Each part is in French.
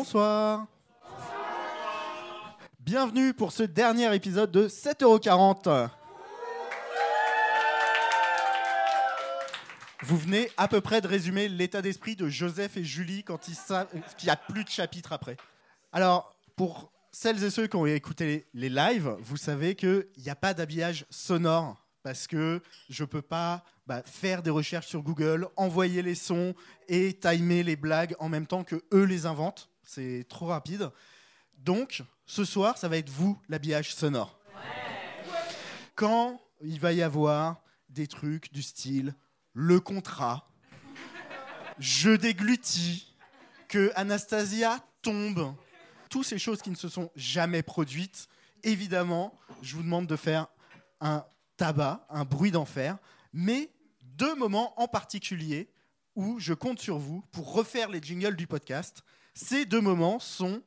Bonsoir. Bienvenue pour ce dernier épisode de 7,40€. Vous venez à peu près de résumer l'état d'esprit de Joseph et Julie quand ils savent qu'il n'y a plus de chapitre après. Alors, pour celles et ceux qui ont écouté les lives, vous savez qu'il n'y a pas d'habillage sonore parce que je ne peux pas bah, faire des recherches sur Google, envoyer les sons et timer les blagues en même temps que eux les inventent. C'est trop rapide. Donc, ce soir, ça va être vous, l'habillage sonore. Quand il va y avoir des trucs du style le contrat, je déglutis, que Anastasia tombe, toutes ces choses qui ne se sont jamais produites, évidemment, je vous demande de faire un tabac, un bruit d'enfer, mais deux moments en particulier où je compte sur vous pour refaire les jingles du podcast. Ces deux moments sont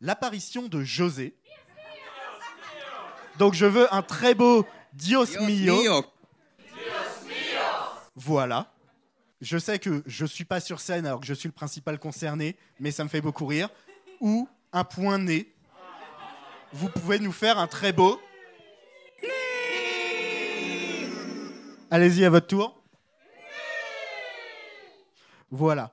l'apparition de José. Donc je veux un très beau Dios, mio. Voilà. Je sais que je ne suis pas sur scène alors que je suis le principal concerné, mais ça me fait beaucoup rire. Ou un point nez. Vous pouvez nous faire un très beau. Allez-y à votre tour. Voilà.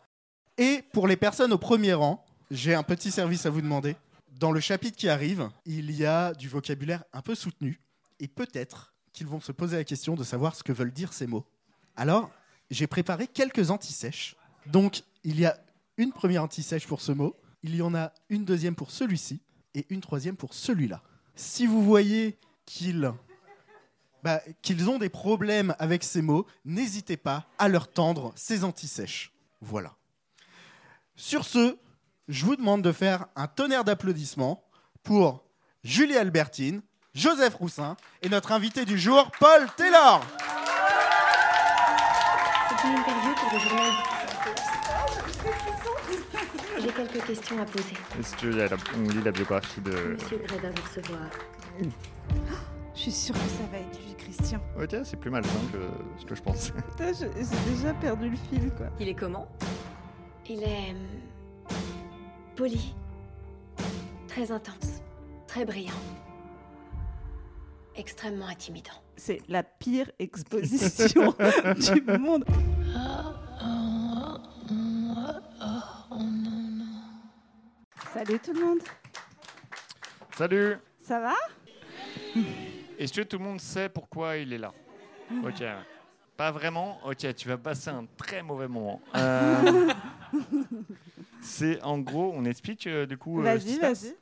Et pour les personnes au premier rang, j'ai un petit service à vous demander. Dans le chapitre qui arrive, il y a du vocabulaire un peu soutenu. Et peut-être qu'ils vont se poser la question de savoir ce que veulent dire ces mots. Alors, j'ai préparé quelques antisèches. Donc, il y a une première antisèche pour ce mot, il y en a une deuxième pour celui-ci et une troisième pour celui-là. Si vous voyez qu'ils bah, ont des problèmes avec ces mots, n'hésitez pas à leur tendre ces antisèches. Voilà. Sur ce, je vous demande de faire un tonnerre d'applaudissements pour Julie Albertine, Joseph Roussin et notre invité du jour, Paul Taylor. C'est une interview pour le journal. J'ai quelques questions à poser. Est-ce que la- on lit la biographie de. Monsieur Gray va vous recevoir. Je suis sûre que ça va être lui, Christian. Ok, c'est plus malsain que ce que je pensais. Putain, j'ai déjà perdu le fil, quoi. Il est comment? Il est. hum, poli. Très intense. Très brillant. Extrêmement intimidant. C'est la pire exposition du monde. Salut tout le monde, Salut ça va? Est-ce que tout le monde sait pourquoi il est là? Ok. Pas vraiment Ok, tu vas passer un très mauvais moment. Euh, c'est en gros, on explique euh, du coup. euh, ce qui Vas-y, se passe. vas-y.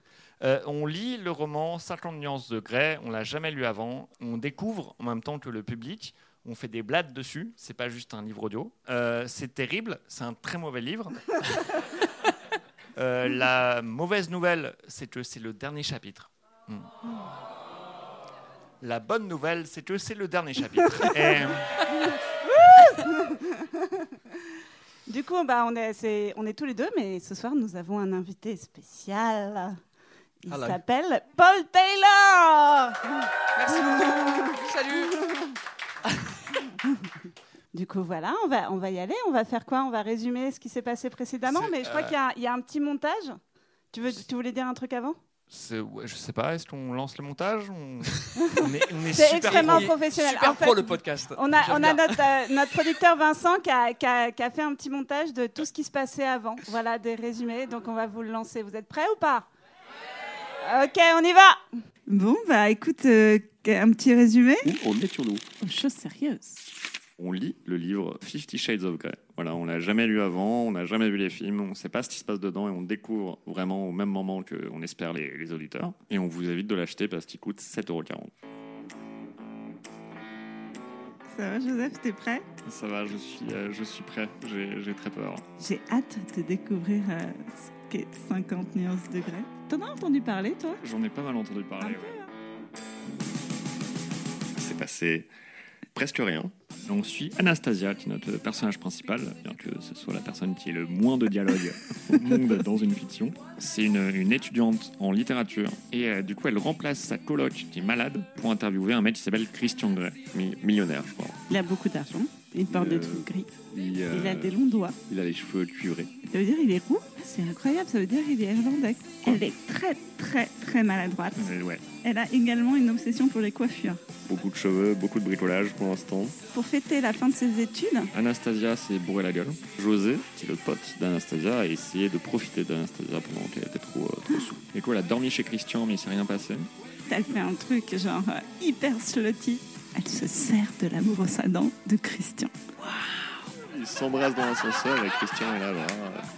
Euh, on lit le roman 50 nuances de Grey, on l'a jamais lu avant. On découvre en même temps que le public. On fait des blagues dessus. C'est pas juste un livre audio. Euh, c'est terrible. C'est un très mauvais livre. Euh, la mauvaise nouvelle, c'est que c'est le dernier chapitre. Hmm. La bonne nouvelle, c'est que c'est le dernier chapitre. Et, Du coup, bah, on, est, c'est- on est tous les deux, mais ce soir, nous avons un invité spécial. Il s'appelle Paul Taylor Merci beaucoup. Salut. Du coup, voilà, on va, on va y aller. On va faire quoi? On va résumer ce qui s'est passé précédemment. Mais je crois euh, qu'il y a, il y a un petit montage. Tu, veux, tu voulais dire un truc avant? Ouais, je sais pas, est-ce qu'on lance le montage on... on est, on est C'est super extrêmement pro. professionnel. Super En fait, pro le podcast. On a, J'aime on a bien. notre, euh, notre producteur Vincent qui a, qui a- qui a fait un petit montage de tout ce qui se passait avant. Voilà, des résumés. Donc, on va vous le lancer. Vous êtes prêts ou pas? Ok, on y va Bon, bah écoute, un petit résumé. on est sur nous? Chose sérieuse. On lit le livre Fifty Shades of Grey. Voilà, on l'a jamais lu avant, on n'a jamais vu les films, on ne sait pas ce qui se passe dedans et on découvre vraiment au même moment que on espère les, les auditeurs. Et on vous invite de l'acheter parce qu'il coûte 7,40€. Ça va, Joseph, t'es prêt? Ça va, je suis, euh, je suis prêt, j'ai j'ai très peur. J'ai hâte de découvrir euh, ce qu'est 50 nuances de Grey. T'en as entendu parler, toi? J'en ai pas mal entendu Un parler. peu, ouais. hein C'est passé presque rien. On suit Anastasia, qui est notre personnage principal, bien que ce soit la personne qui ait le moins de dialogue au monde dans une fiction. C'est une, étudiante en littérature et euh, du coup elle remplace sa coloc qui est malade pour interviewer un mec qui s'appelle Christian Grey, mi- millionnaire je crois. Il a beaucoup d'argent. Il porte des Euh, trucs gris. Il, euh, Il a des longs doigts. il a les cheveux cuivrés. Ça veut dire il est roux C'est incroyable, ça veut dire il est irlandais. Elle est très très très maladroite. Ouais, Elle a également une obsession pour les coiffures. beaucoup de cheveux, beaucoup de bricolage pour l'instant. Pour fêter la fin de ses études, Anastasia s'est bourré la gueule. José, qui est le pote d'Anastasia, a essayé de profiter d'Anastasia pendant qu'elle était trop, euh, trop sous. Et quoi, elle a dormi chez Christian, mais il s'est rien passé? elle fait un truc genre euh, hyper slutty. Elle se sert de la brosse à dents de Christian. Il s'embrasse dans l'ascenseur et Christian est là,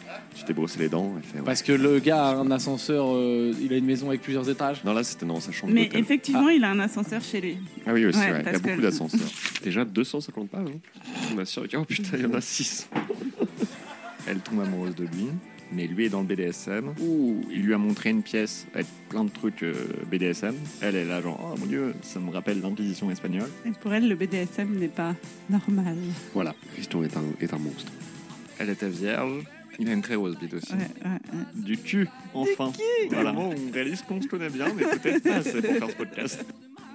ah, tu t'es brossé les dents. Elle fait, ouais. Parce que le gars a un ascenseur, euh, il a une maison avec plusieurs étages. Non, là, c'était dans sa chambre Mais d'hôtel. effectivement, il a un ascenseur chez lui. Ah oui, aussi, Ouais, ouais, il y a que- beaucoup d'ascenseurs. Déjà 250 pages. hein. On a sûr, oh putain, il y en a 6. Elle tombe amoureuse de lui, mais lui est dans le BDSM. Ouh, il lui a montré une pièce avec plein de trucs euh, BDSM. Elle est là, genre, oh mon dieu, ça me rappelle l'Inquisition espagnole. Et pour elle, le BDSM n'est pas normal. Voilà, Christian est un, est un monstre. Elle était vierge. Il a une très grosse bite aussi. Ouais, ouais, ouais. Du cul, enfin. Voilà, on réalise qu'on se connaît bien, mais peut-être pas assez pour faire ce podcast.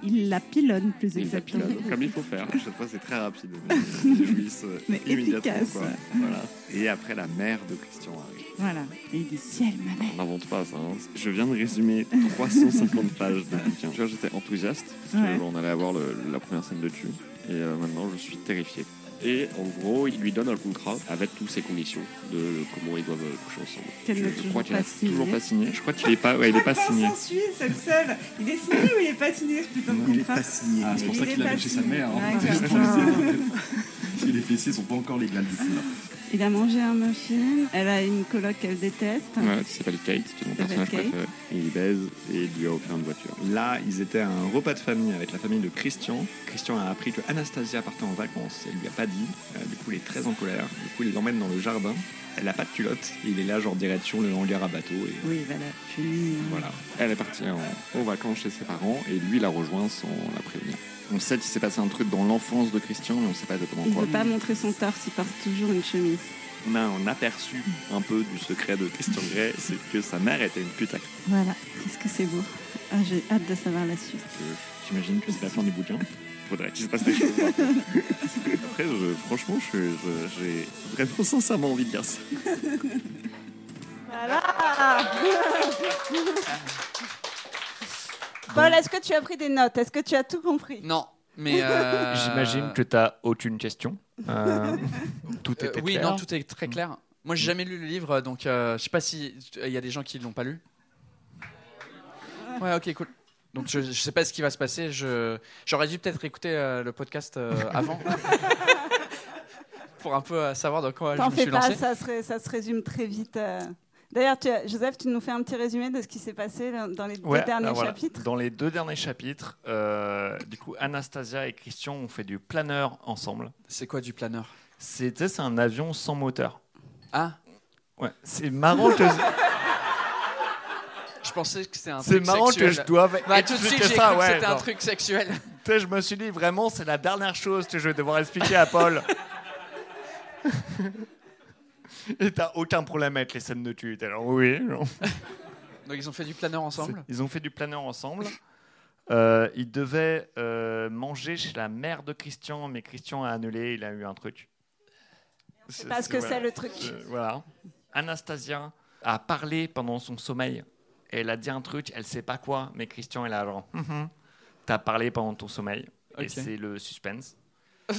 Il la pilonne plus Il exactement. comme il faut faire. Chaque fois, c'est très rapide. Mais ils jouissent euh, Mais immédiatement. efficace. Quoi. Voilà. Et après, la mère de Christian arrive. Voilà. Et il dit ciel, ma mère. On n'invente pas ça. hein. Je viens de résumer 350 pages de bouquin. Tu vois, j'étais enthousiaste. Parce Ouais. qu'on allait avoir le- la première scène de tu. Et euh, maintenant, je suis terrifié. Et en gros, il lui donne un contrat avec toutes ses conditions de comment ils doivent euh, coucher ensemble. Je je crois qu'il a signé. toujours pas signé. Je crois qu'il est pas, ouais, il est pas signé. Il est signé ou il est pas signé? Ce putain de Il est pas signé. Ah, c'est pour Il ça qu'il l'a chez sa mère. hein. Les fessiers sont pas encore légales là. Il a mangé un muffin. Elle a une coloc qu'elle déteste. Ouais, qui s'appelle Kate, qui est mon personnage Kate. préféré. Et il baise et il lui a offert une voiture. Là, ils étaient à un repas de famille avec la famille de Christian. Christian a appris que Anastasia partait en vacances. Elle lui a pas dit. Euh, du coup, il est très en colère. Du coup, il l'emmène dans le jardin. Elle a pas de culotte. Et il est là, genre direction le hangar à bateau. Et Oui, voilà. Fini. voilà. Elle est partie en, aux vacances chez ses parents et lui l'a rejoint sans la prévenir. On sait qu'il s'est passé un truc dans l'enfance de Christian, mais on sait pas exactement Il quoi. veut pas montrer son torse, il porte toujours une chemise. On a un aperçu un peu du secret de Christian Grey, c'est que sa mère était une putac. Voilà. Qu'est-ce que c'est beau? Ah, j'ai hâte de savoir la suite. J'imagine que c'est la fin du bouquin. Faudrait qu'il se passe des choses. Après, je- franchement, je- je- j'ai vraiment sincèrement envie de lire ça. Voilà Paul, est-ce que tu as pris des notes? Est-ce que tu as tout compris? Non, mais. euh, J'imagine que tu n'as aucune question. Euh, tout euh, était oui, clair. non, tout est très clair. Moi, j'ai jamais lu le livre, donc euh, je sais pas si il y a des gens qui l'ont pas lu. Ouais, ok, cool. Donc je, je sais pas ce qui va se passer. Je j'aurais dû peut-être écouter euh, le podcast euh, avant pour un peu euh, savoir dans quoi je me suis pas, lancé. ça se, ré- ça se résume très vite. D'ailleurs, Joseph, tu nous fais un petit résumé de ce qui s'est passé dans les Ouais, deux derniers voilà. chapitres? Dans les deux derniers chapitres, euh, du coup, Anastasia et Christian ont fait du planeur ensemble. C'est quoi du planeur? C'est c'est un avion sans moteur. Ah, Ouais, c'est marrant que je pensais que c'était un c'est truc marrant que sexuel. je doive Bah, tout de suite, j'ai ça. cru que Ouais, c'était un truc sexuel. tu sais, je me suis dit vraiment, c'est la dernière chose que je vais devoir expliquer à Paul. Et t'as aucun problème avec les scènes de tu. Genre, oui. non. Donc ils ont fait du planeur ensemble? Ils ont fait du planeur ensemble. Euh, ils devaient euh, manger chez la mère de Christian, mais Christian a annulé, il a eu un truc. C'est Parce que voilà. c'est le truc. Euh, voilà. Anastasia a parlé pendant son sommeil. Elle a dit un truc, elle sait pas quoi, mais Christian est là genre, hum. t'as parlé pendant ton sommeil. Et c'est le suspense.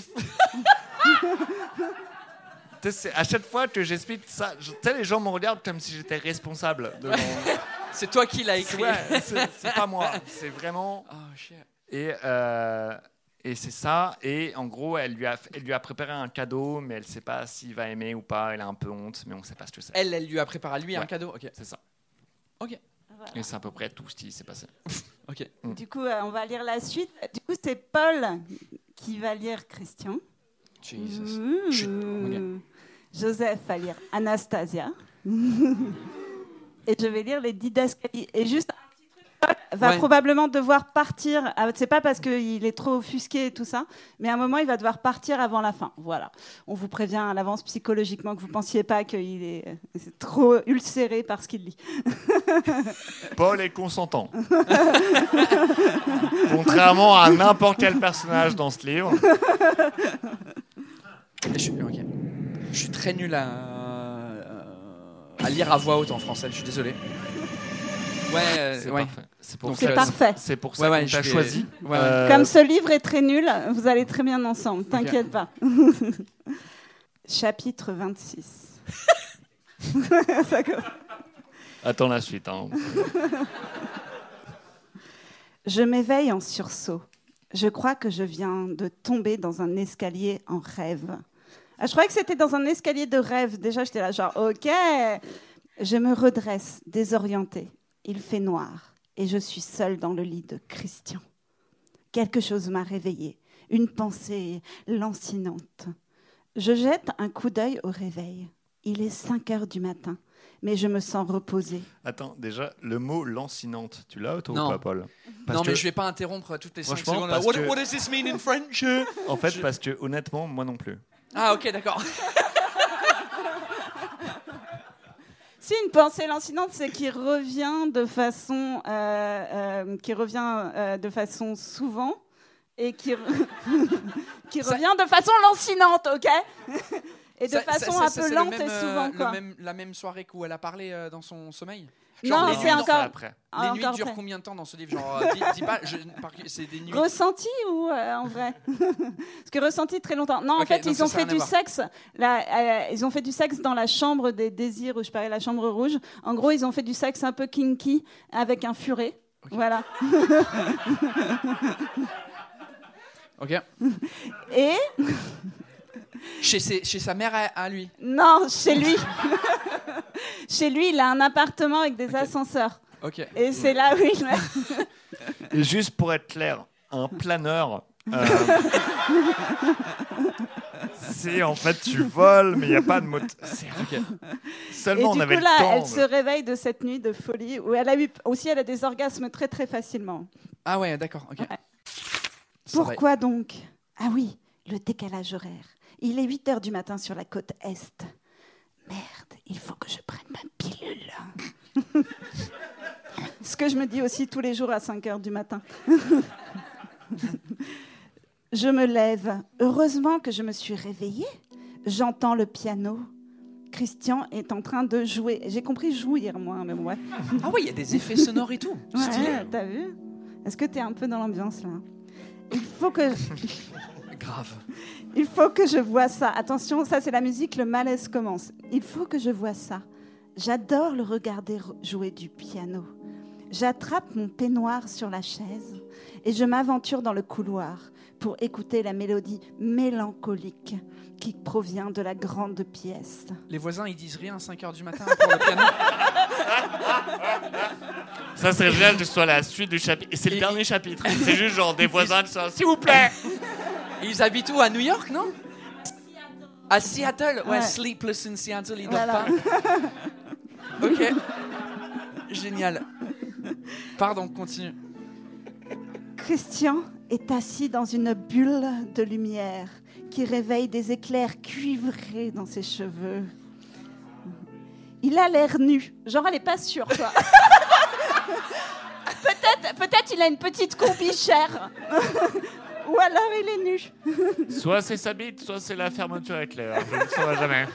À chaque fois que j'explique ça, je- tu sais, les gens me regardent comme si j'étais responsable. C'est toi qui l'as écrit. Ouais, c'est pas moi, c'est vraiment. Oh shit. Et, euh, et c'est ça. Et en gros, elle lui, a, elle lui a préparé un cadeau, mais elle sait pas s'il va aimer ou pas. Elle a un peu honte, mais on sait pas ce que c'est. Elle, elle lui a préparé à lui un cadeau. Ok. C'est ça. Ok. Voilà. Et c'est à peu près tout ce qui s'est passé. Ok. Du coup, euh, on va lire la suite. Du coup, c'est Paul qui va lire Christian. Jesus. Mmh. Chut. Ok. Joseph va lire Anastasia. Et je vais lire les didascalies. Et juste un petit truc, Paul va Ouais. probablement devoir partir. Ah, C'est pas parce qu'il est trop offusqué et tout ça, mais à un moment, il va devoir partir avant la fin. Voilà. On vous prévient à l'avance psychologiquement que vous pensiez pas qu'il est, trop ulcéré par ce qu'il lit. Paul est consentant. Contrairement à n'importe quel personnage dans ce livre. je suis, ok. Je suis très nul à, à lire à voix haute en français, je suis désolé. Ouais, euh, C'est ouais. parfait. C'est pour Donc, ça. C'est parfait. C'est pour ça Ouais, qu'on t'a choisi. Ouais, ouais. Euh, Comme ce livre est très nul, vous allez très bien ensemble, t'inquiète pas. Chapitre 26. Ça commence. Attends la suite. hein. Je m'éveille en sursaut. Je crois que je viens de tomber dans un escalier en rêve. Ah, je croyais que c'était dans un escalier de rêve. Déjà, j'étais là, genre, ok. Je me redresse, désorientée. Il fait noir et je suis seule dans le lit de Christian. Quelque chose m'a réveillée, une pensée lancinante. Je jette un coup d'œil au réveil. Il est 5 heures du matin, mais je me sens reposée. Attends, déjà, le mot lancinante, tu l'as toi ou pas, Paul? Parce non, que- mais je vais pas interrompre toutes les 5 Franchement, secondes. parce What, que- what does this mean in French? En fait, parce que honnêtement, moi non plus. Ah, ok, d'accord. Si une pensée lancinante, c'est qui revient de façon, euh, euh, qui revient euh, de façon souvent et qui, re- qui revient de façon lancinante, ok? Et de Ça- façon ça- ça- un peu lente même, et souvent, quoi. même- la même soirée où elle a parlé dans son sommeil? Non, les c'est nuits- encore- après. Ah, Les nuits encore durent après. combien de temps dans ce livre Genre, euh, dis, dis pas, c'est des nuits. Ressenti ou euh, en vrai? Parce que ressenti très longtemps. Non, en fait, ils ont fait du sexe. Là, euh, ils ont fait du sexe dans la chambre des désirs, ou je parlais la chambre rouge. En gros, ils ont fait du sexe un peu kinky avec un furet. Voilà. Ok. Et Chez, ses- chez sa mère à, à lui. non, chez lui, chez lui, il a un appartement avec des ascenseurs. Ok. Et c'est là où il. Et juste pour être clair, un planeur. euh, c'est en fait tu voles, mais il n'y a pas de moteur. Ok. Et Seulement on du avait coup le là, temps. elle de- se réveille de cette nuit de folie où elle a eu aussi, elle a des orgasmes très très facilement. Ah ouais, d'accord. Ouais. Pourquoi donc? Ah oui, le décalage horaire. Il est 8 heures du matin sur la côte Est. Merde, il faut que je prenne ma pilule. Ce que je me dis aussi tous les jours à 5 heures du matin. je me lève. Heureusement que je me suis réveillée. J'entends le piano. Christian est en train de jouer. J'ai compris jouir, moi, mais bon, ouais. Ah oui, il y a des effets sonores et tout. Ouais, t'as vu? Est-ce que t'es un peu dans l'ambiance, là? Il faut que... Grave. Il faut que je vois ça. Attention, ça c'est la musique, le malaise commence. Il faut que je vois ça. J'adore le regarder jouer du piano. J'attrape mon peignoir sur la chaise et je m'aventure dans le couloir pour écouter la mélodie mélancolique qui provient de la grande pièce. Les voisins, ils disent rien à 5h du matin pour le piano. Ça serait génial que ce soit la suite du chapitre. Et c'est le Et- dernier chapitre. C'est juste genre des voisins qui sont s'il vous plaît. Ils habitent où? À New York, non? À Seattle Ouais, Ouais. Sleepless in Seattle, ils dorment Voilà. pas. Ok. Génial. Pardon, continue. Christian est assis dans une bulle de lumière qui réveille des éclairs cuivrés dans ses cheveux. Il a l'air nu. Genre, elle n'est pas sûre, quoi. peut-être, peut-être il a une petite combichère. Ou alors il est nu. Soit c'est sa bite, soit c'est la fermeture éclair. Je ne saurai jamais.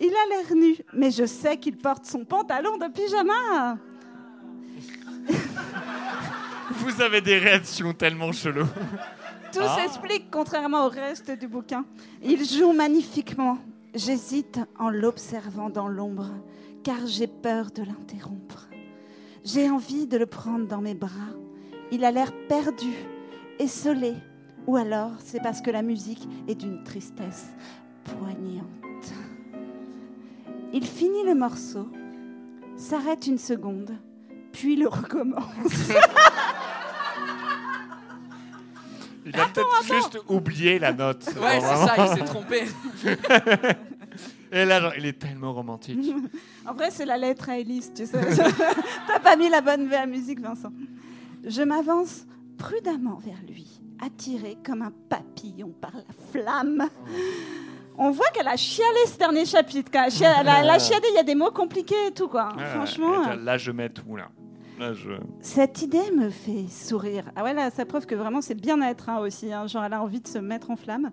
Il a l'air nu, mais je sais qu'il porte son pantalon de pyjama. Vous avez des réactions tellement cheloues. Tout Ah. s'explique contrairement au reste du bouquin. Il joue magnifiquement. J'hésite en l'observant dans l'ombre, car j'ai peur de l'interrompre. J'ai envie de le prendre dans mes bras. Il a l'air perdu, essolé, ou alors c'est parce que la musique est d'une tristesse poignante. Il finit le morceau, s'arrête une seconde, puis le recommence. Il a peut-être juste oublié la note. Ouais, c'est ça, il s'est trompé. Et là, genre, il est tellement romantique. En vrai, c'est la lettre à Elise, tu sais. T'as pas mis la bonne V à musique, Vincent. Je m'avance prudemment vers lui, attiré comme un papillon par la flamme. On voit qu'elle a chialé ce dernier chapitre. quand Elle a, chia- elle a- elle a chialé, il y a des mots compliqués et tout, quoi. Franchement. euh, Là, je mets tout, là. Là, je... Cette idée me fait sourire. Ah ouais, là, ça prouve que vraiment c'est bien-être hein, aussi. hein. Genre, elle a envie de se mettre en flamme.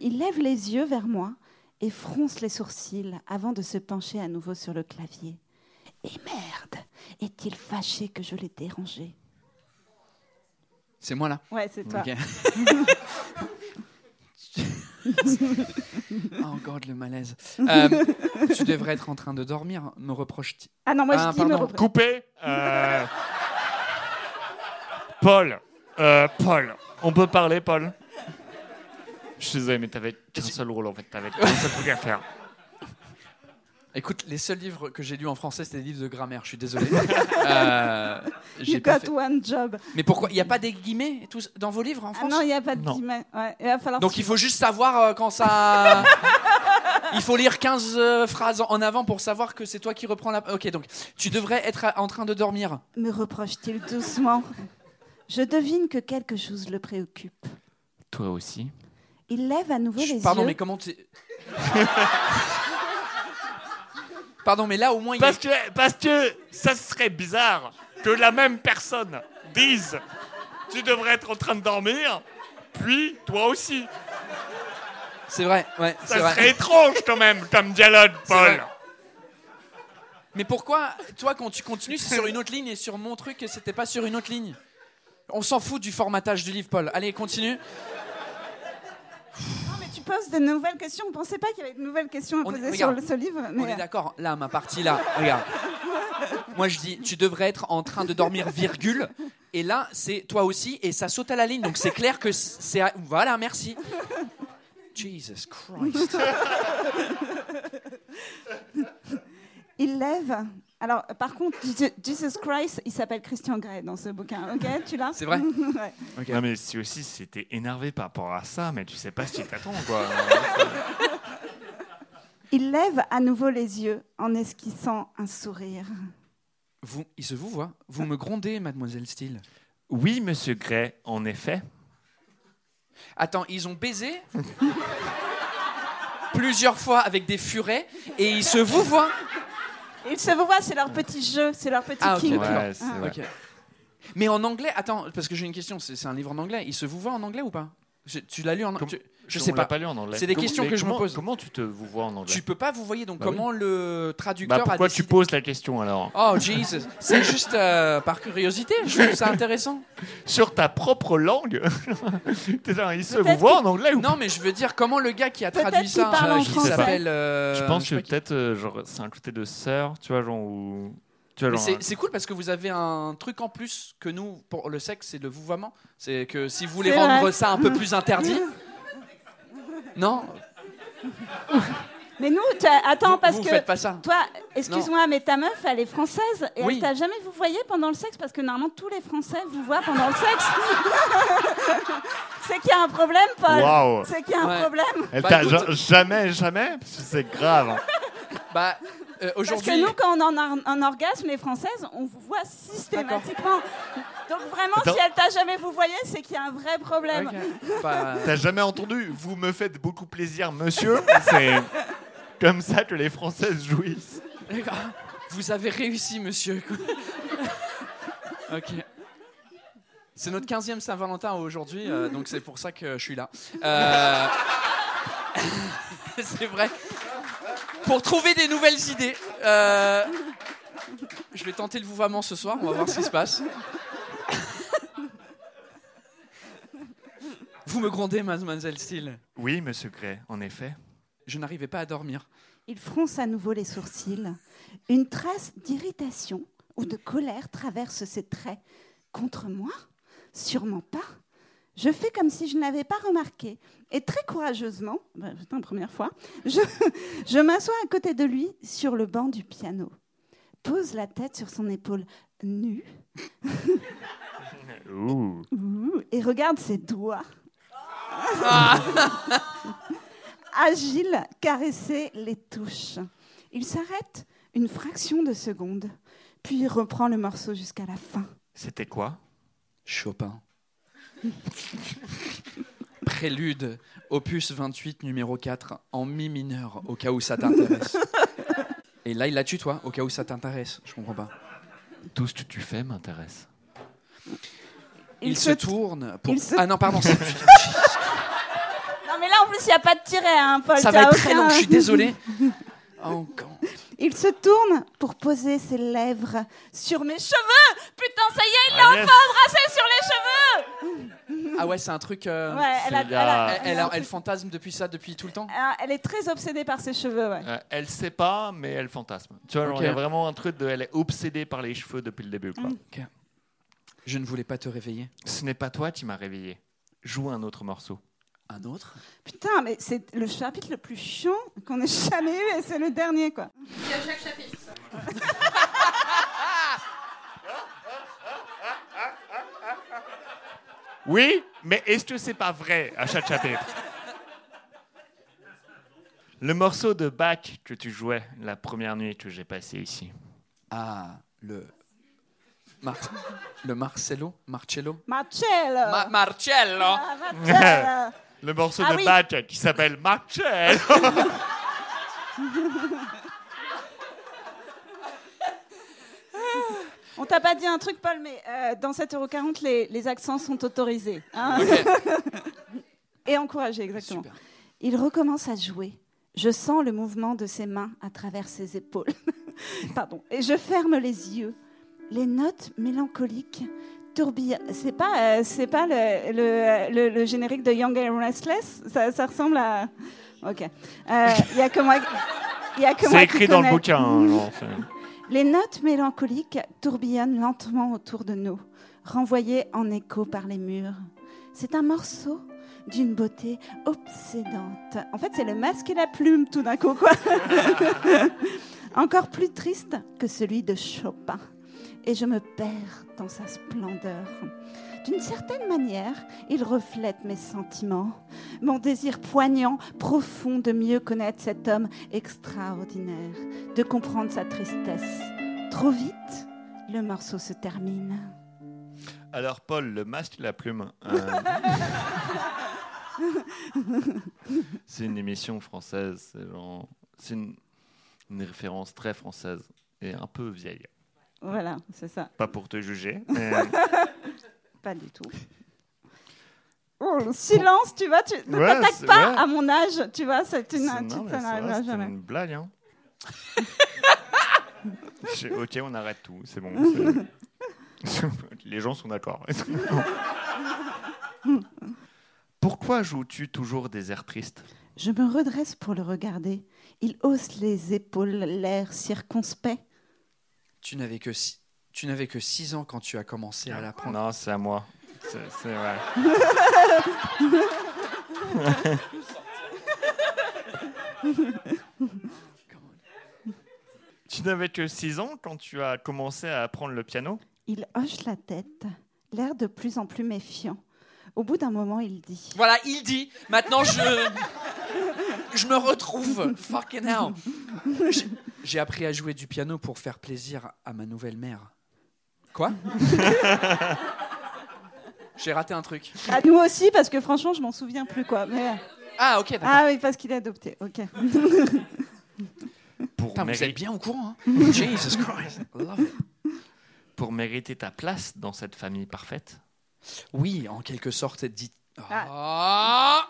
Il lève les yeux vers moi et fronce les sourcils avant de se pencher à nouveau sur le clavier. Et merde, est-il fâché que je l'ai dérangé? C'est moi là. Ouais, c'est toi. Ok. oh god, le malaise. Euh, tu devrais être en train de dormir, me reproche-t-il. Ah non, moi Ah, je dis me repre- Coupé. euh, Paul. euh, Paul. On peut parler, Paul? Je suis désolé, mais t'avais qu'un seul rôle en fait. T'avais qu'un seul truc à faire. Écoute, les seuls livres que j'ai lus en français, c'était des livres de grammaire. Je suis désolé. Euh, You got fait- one job. Mais pourquoi Il n'y a pas des guillemets dans vos livres en Ah France non, il n'y a pas de Non. guillemets. Ouais, il va falloir Donc il faut juste savoir euh, quand ça. il faut lire 15 euh, phrases en avant pour savoir que c'est toi qui reprends la. Ok, donc tu devrais être à- en train de dormir. Me reproche-t-il doucement? Je devine que quelque chose le préoccupe. Toi aussi. Il lève à nouveau les Pardon, yeux. mais comment tu. Pardon, mais là au moins il Parce que, parce que ça serait bizarre que la même personne dise tu devrais être en train de dormir, puis toi aussi. C'est vrai, ouais, c'est Ça vrai. serait étrange quand même comme dialogue, Paul. vrai. Mais pourquoi, toi, quand tu continues, c'est sur une autre ligne et sur mon truc, c'était pas sur une autre ligne? On s'en fout du formatage du livre, Paul. Allez, continue. Poses de nouvelles questions. On pensait pas qu'il y avait de nouvelles questions à On- poser regarde. sur le- ce livre. On est d'accord, là, ma partie, là, regarde. Moi, je dis, tu devrais être en train de dormir, virgule. Et là, c'est toi aussi, et ça saute à la ligne. Donc, c'est clair que c'est. Voilà, merci. Jesus Christ. Il lève. Alors, par contre, Je- Jesus Christ, il s'appelle Christian Grey dans ce bouquin. Ok, tu l'as C'est vrai Ouais. Ok. Non mais si aussi c'était énervé par rapport à ça, mais tu sais pas ce qui t'attend quoi. Il lève à nouveau les yeux en esquissant un sourire. Vous, il se vous voit. Vous me grondez, mademoiselle Steele. oui, monsieur Gray, en effet. Attends, ils ont baisé plusieurs fois avec des furets et ils se vous voient. Ils se voient, c'est leur petit jeu, c'est leur petit Ah, kink. Ouais, Ah. Mais en anglais, attends, parce que j'ai une question, c'est c'est un livre en anglais. Il se vous voit en anglais ou pas? Je- Tu l'as lu en tu- Je On sais pas. pas lu en anglais. C'est des Comment- questions que je me pose. Comment tu te vous vois en anglais Tu peux pas vous voyez, donc Bah comment le traducteur Bah pourquoi a tu poses la question alors Oh Jesus, c'est juste euh, par curiosité, je trouve ça intéressant. Sur ta propre langue Il se vous voit en anglais ou Non, mais je veux dire comment le gars qui a traduit ça, euh, qui s'appelle euh, Je pense que peut-être genre c'est un côté de sœur, tu vois ou genre c'est c'est cool parce que vous avez un truc en plus que nous pour le sexe, c'est le vouvoiement. C'est que si vous voulez C'est rendre vrai. ça un peu plus interdit. Non, Mais nous, attends, vous, parce vous que faites pas ça. toi, excuse-moi, mais ta meuf, elle est française et Oui. elle t'a jamais vous voyez pendant le sexe? Parce que normalement tous les Français vous voient pendant le sexe. c'est qu'il y a un problème, Paul. Waouh C'est qu'il y a un Ouais. problème. Elle Bah, t'a jamais jamais que c'est grave. hein. Bah euh, Parce que nous, quand on a un, un orgasme, les Françaises, on vous voit systématiquement. Donc vraiment, Attends. si elle t'a jamais vous voyez, c'est qu'il y a un vrai problème. Ok. Bah, T'as jamais entendu Vous me faites beaucoup plaisir, monsieur. C'est comme ça que les Françaises jouissent. d'accord. Vous avez réussi, monsieur. ok. C'est notre 15e Saint-Valentin aujourd'hui, euh, donc c'est pour ça que je suis là. Euh, c'est vrai. Pour trouver des nouvelles idées. euh, Je vais tenter le vouvoiement ce soir, on va voir ce qui se passe. Vous me grondez, mademoiselle Steele. Oui, monsieur Gray, en effet. Je n'arrivais pas à dormir. Il fronce à nouveau les sourcils. Une trace d'irritation ou de colère traverse ses traits. Contre moi? Sûrement pas. Je fais comme si je n'avais pas remarqué. Et très courageusement, bah, putain, première fois, je, je m'assois à côté de lui sur le banc du piano. Pose la tête sur son épaule nue Ouh. et regarde ses doigts. Agile, caresser les touches. Il s'arrête une fraction de seconde, puis il reprend le morceau jusqu'à la fin. C'était quoi? Chopin. Prélude, opus 28, numéro 4, en mi mineur, au cas où ça t'intéresse. Et là, il l'a tu toi, au cas où ça t'intéresse. Je comprends pas. Tout ce que tu fais m'intéresse. Il, se, tourne pour. il se- Ah non, pardon. c'est- Non, mais là, en plus, il n'y a pas de tiret, hein, Paul. Ça va être très long, je suis désolé. Encore. Il se tourne pour poser ses lèvres sur mes cheveux. Putain, ça y est, il l'a Ah, enfin yes. embrassé sur les cheveux. Ah ouais, c'est un truc. euh, Ouais, elle a, c'est elle, a- la- Elle, elle, a- elle fantasme depuis ça, depuis tout le temps Ah, elle est très obsédée par ses cheveux, ouais. Euh, elle sait pas, mais elle fantasme. Tu vois, il y a vraiment un truc de. Elle est obsédée par les cheveux depuis le début. Quoi. Mm. Je ne voulais pas te réveiller. Ce n'est pas toi qui m'as réveillé. Joue un autre morceau. Un autre Putain, mais c'est le chapitre le plus chiant qu'on ait jamais eu et c'est le dernier, quoi. Oui, mais est-ce que c'est pas vrai à chaque chapitre? Le morceau de Bach que tu jouais la première nuit que j'ai passée ici. Ah, le. Mar- le Marcello Marcello? Marcello. Ma- Marcello Ah, Marcello. Le morceau Ah de oui. Qui s'appelle Marcel. On t'a pas dit un truc, Paul, mais euh, dans 7,40€, les, les accents sont autorisés. hein. Et encouragés, exactement. Super. Il recommence à jouer. Je sens le mouvement de ses mains à travers ses épaules. Pardon. Et je ferme les yeux. Les notes mélancoliques tourbillonnent. C'est pas, euh, c'est pas le, le, le- le générique de Young and Restless? Ça, ça ressemble à. Ok. Euh, Il y a que moi. Y a que moi C'est qui écrit dans le bouquin. hein, genre, Les notes mélancoliques tourbillonnent lentement autour de nous, renvoyées en écho par les murs. C'est un morceau d'une beauté obsédante. En fait, c'est le masque et la plume tout d'un coup, quoi. Encore plus triste que celui de Chopin. Et je me perds dans sa splendeur. D'une certaine manière, il reflète mes sentiments, mon désir poignant, profond de mieux connaître cet homme extraordinaire, de comprendre sa tristesse. Trop vite, le morceau se termine. Alors, Paul, le masque et la plume. euh, c'est une émission française. C'est genre- c'est une, une référence très française et un peu vieille. Voilà, c'est ça. Pas pour te juger, mais Pas du tout. Oh, le silence, tu vois, tu ne Ouais, t'attaques c'est- pas ouais. à mon âge, tu vois, c'est une, c'est- tu- non, ça c'est n'arrivera jamais. une blague. Hein. Je- ok, on arrête tout, c'est bon. c'est- Les gens sont d'accord. Pourquoi joues-tu toujours des airs tristes? Je me redresse pour le regarder. Il hausse les épaules, l'air circonspect. Tu n'avais que six... tu n'avais que 6 ans quand tu as commencé à l'apprendre. Non, c'est à moi. C'est c'est vrai. tu n'avais que 6 ans quand tu as commencé à apprendre le piano? Il hoche la tête, l'air de plus en plus méfiant. Au bout d'un moment, il dit Voilà, il dit. Maintenant, je. Je me retrouve. Fucking hell. J'ai- appris à jouer du piano pour faire plaisir à ma nouvelle mère. Quoi J'ai raté un truc. À nous aussi, parce que franchement, je m'en souviens plus, quoi. Mais... Ah, ok, d'accord. Ah oui, parce qu'il est adopté, ok. pour, Putain, vous êtes bien au courant, hein Jesus Christ. I love it. pour mériter ta place dans cette famille parfaite Oui, en quelque sorte, dit. Ah. Ah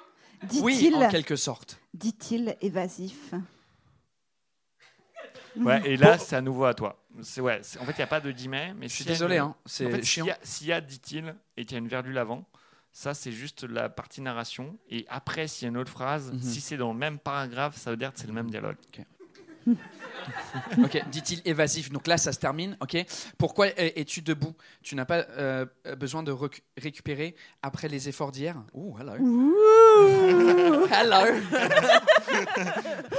oui, Dit-il, en quelque sorte. dit-il évasif. Ouais, et là, c'est à nouveau à toi. C'est ouais, c'est- en fait, il n'y a pas de guillemets. Mais Je suis s'il y a désolé, une- hein, c'est En fait, chiant. S'il y a- s'il y a, dit-il, et qu'il y a une virgule avant, ça, c'est juste la partie narration. Et après, s'il y a une autre phrase, Mhm. si c'est dans le même paragraphe, ça veut dire que c'est le même dialogue. Ok, dit-il évasif. Donc là, ça se termine. Ok. Pourquoi es- es-tu debout? Tu n'as pas euh, besoin de récupérer après les efforts d'hier? Ouh, hello. hello.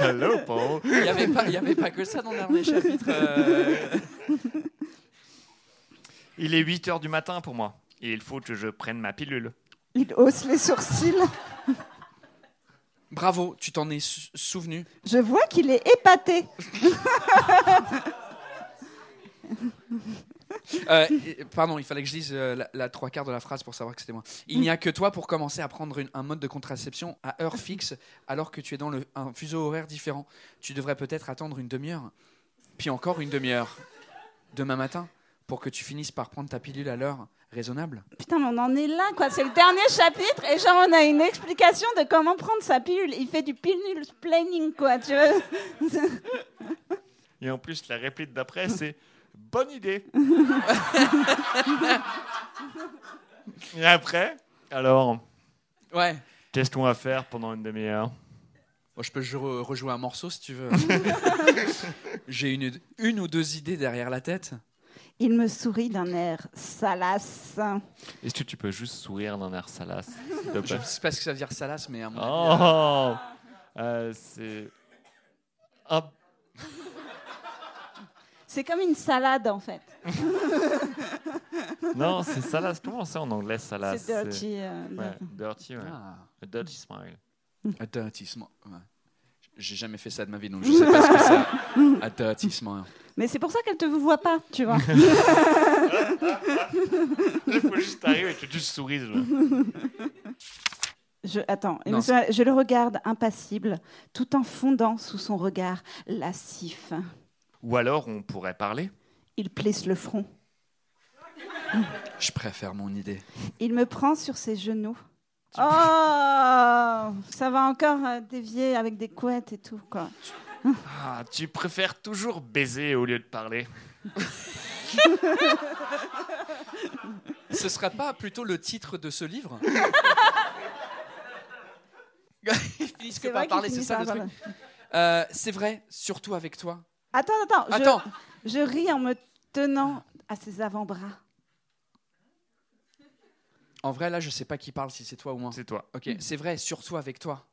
Hello, Paul. Il n'y avait pas que ça dans le dernier chapitre. euh. Il est 8 heures du matin pour moi. Et il faut que je prenne ma pilule. Il hausse les sourcils. Bravo, tu t'en es sou- souvenu. Je vois qu'il est épaté. Euh, et- pardon, il fallait que je dise euh, la, la trois quarts de la phrase pour savoir que c'était moi. Il n'y a que toi pour commencer à prendre une- un mode de contraception à heure fixe alors que tu es dans le, un fuseau horaire différent. Tu devrais peut-être attendre une demi-heure, puis encore une demi-heure. Demain matin, pour que tu finisses par prendre ta pilule à l'heure raisonnable. Putain, mais on en est là, quoi. C'est le dernier chapitre et genre, on a une explication de comment prendre sa pilule. Il fait du pilule planning, quoi, tu vois. Et en plus, la réplique d'après, c'est bonne idée. Et après, alors, Ouais. qu'est-ce qu'on va faire pendant une demi-heure? Bon, je peux re- rejouer un morceau si tu veux. J'ai une, une ou deux idées derrière la tête. Il me sourit d'un air salace. Est-ce que tu peux juste sourire d'un air salace s'il te Je plaît? sais pas ce que ça veut dire salace, mais à mon avis, Oh Euh, C'est. C'est comme une salade, en fait. Non, c'est salace. Comment c'est en anglais, salace? C'est dirty. euh, Ouais, dirty, ouais. Ah, A dirty smile. un dirtissement. Ouais. J'ai jamais fait ça de ma vie, donc je sais pas ce que c'est. Un dirtissement. Mais c'est pour ça qu'elle te vous voit pas, tu vois. Il faut juste arriver et que tu souris. là. Je, attends, Non, je le regarde impassible, tout en fondant sous son regard lascif. Ou alors, on pourrait parler. Il plisse le front. Je préfère mon idée. Il me prend sur ses genoux. Oh Ça va encore euh, dévier avec des couettes et tout, quoi. Ah, tu préfères toujours baiser au lieu de parler. Ce serait pas plutôt le titre de ce livre Ils finissent que par parler, c'est ça le par truc Euh, C'est vrai, surtout avec toi. Attends, attends, je, Attends, je ris en me tenant à ses avant-bras. En vrai, là, je sais pas qui parle, si c'est toi ou moi. C'est toi. Ok, c'est vrai, surtout avec toi.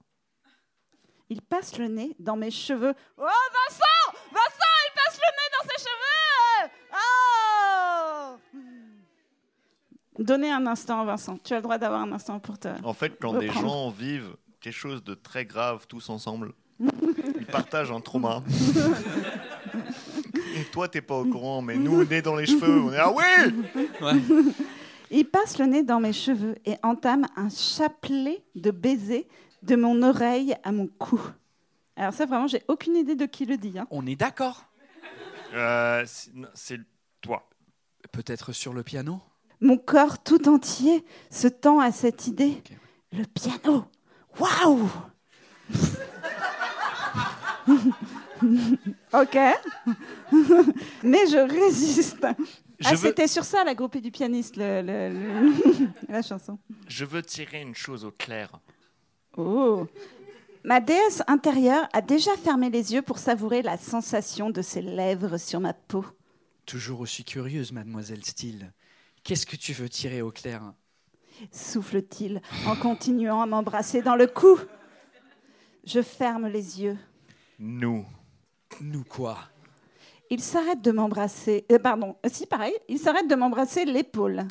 Il passe le nez dans mes cheveux. Oh, Vincent Vincent, il passe le nez dans ses cheveux Oh Donnez un instant, Vincent. Tu as le droit d'avoir un instant pour te... En fait, quand des gens vivent quelque chose de très grave tous ensemble, ils partagent un trauma. Et toi, t'es pas au courant, mais nous, on est dans les cheveux. On est ah oui Il passe le nez dans mes cheveux et entame un chapelet de baisers de mon oreille à mon cou. Alors ça, vraiment, j'ai aucune idée de qui le dit. hein. On est d'accord Euh, c'est- non, C'est toi. Peut-être sur le piano? Mon corps tout entier se tend à cette idée. Le piano Waouh Ok. Mais je résiste. Je ah, veux, c'était sur ça la groupie du pianiste, le- le- le- la chanson. je veux tirer une chose au clair. Oh. Ma déesse intérieure a déjà fermé les yeux pour savourer la sensation de ses lèvres sur ma peau. Toujours aussi curieuse, mademoiselle Steele. Qu'est-ce que tu veux tirer au clair? Souffle-t-il en continuant à m'embrasser dans le cou? Je ferme les yeux. Nous. Nous quoi? Il s'arrête de m'embrasser. euh, pardon, euh, si pareil, il s'arrête de m'embrasser l'épaule.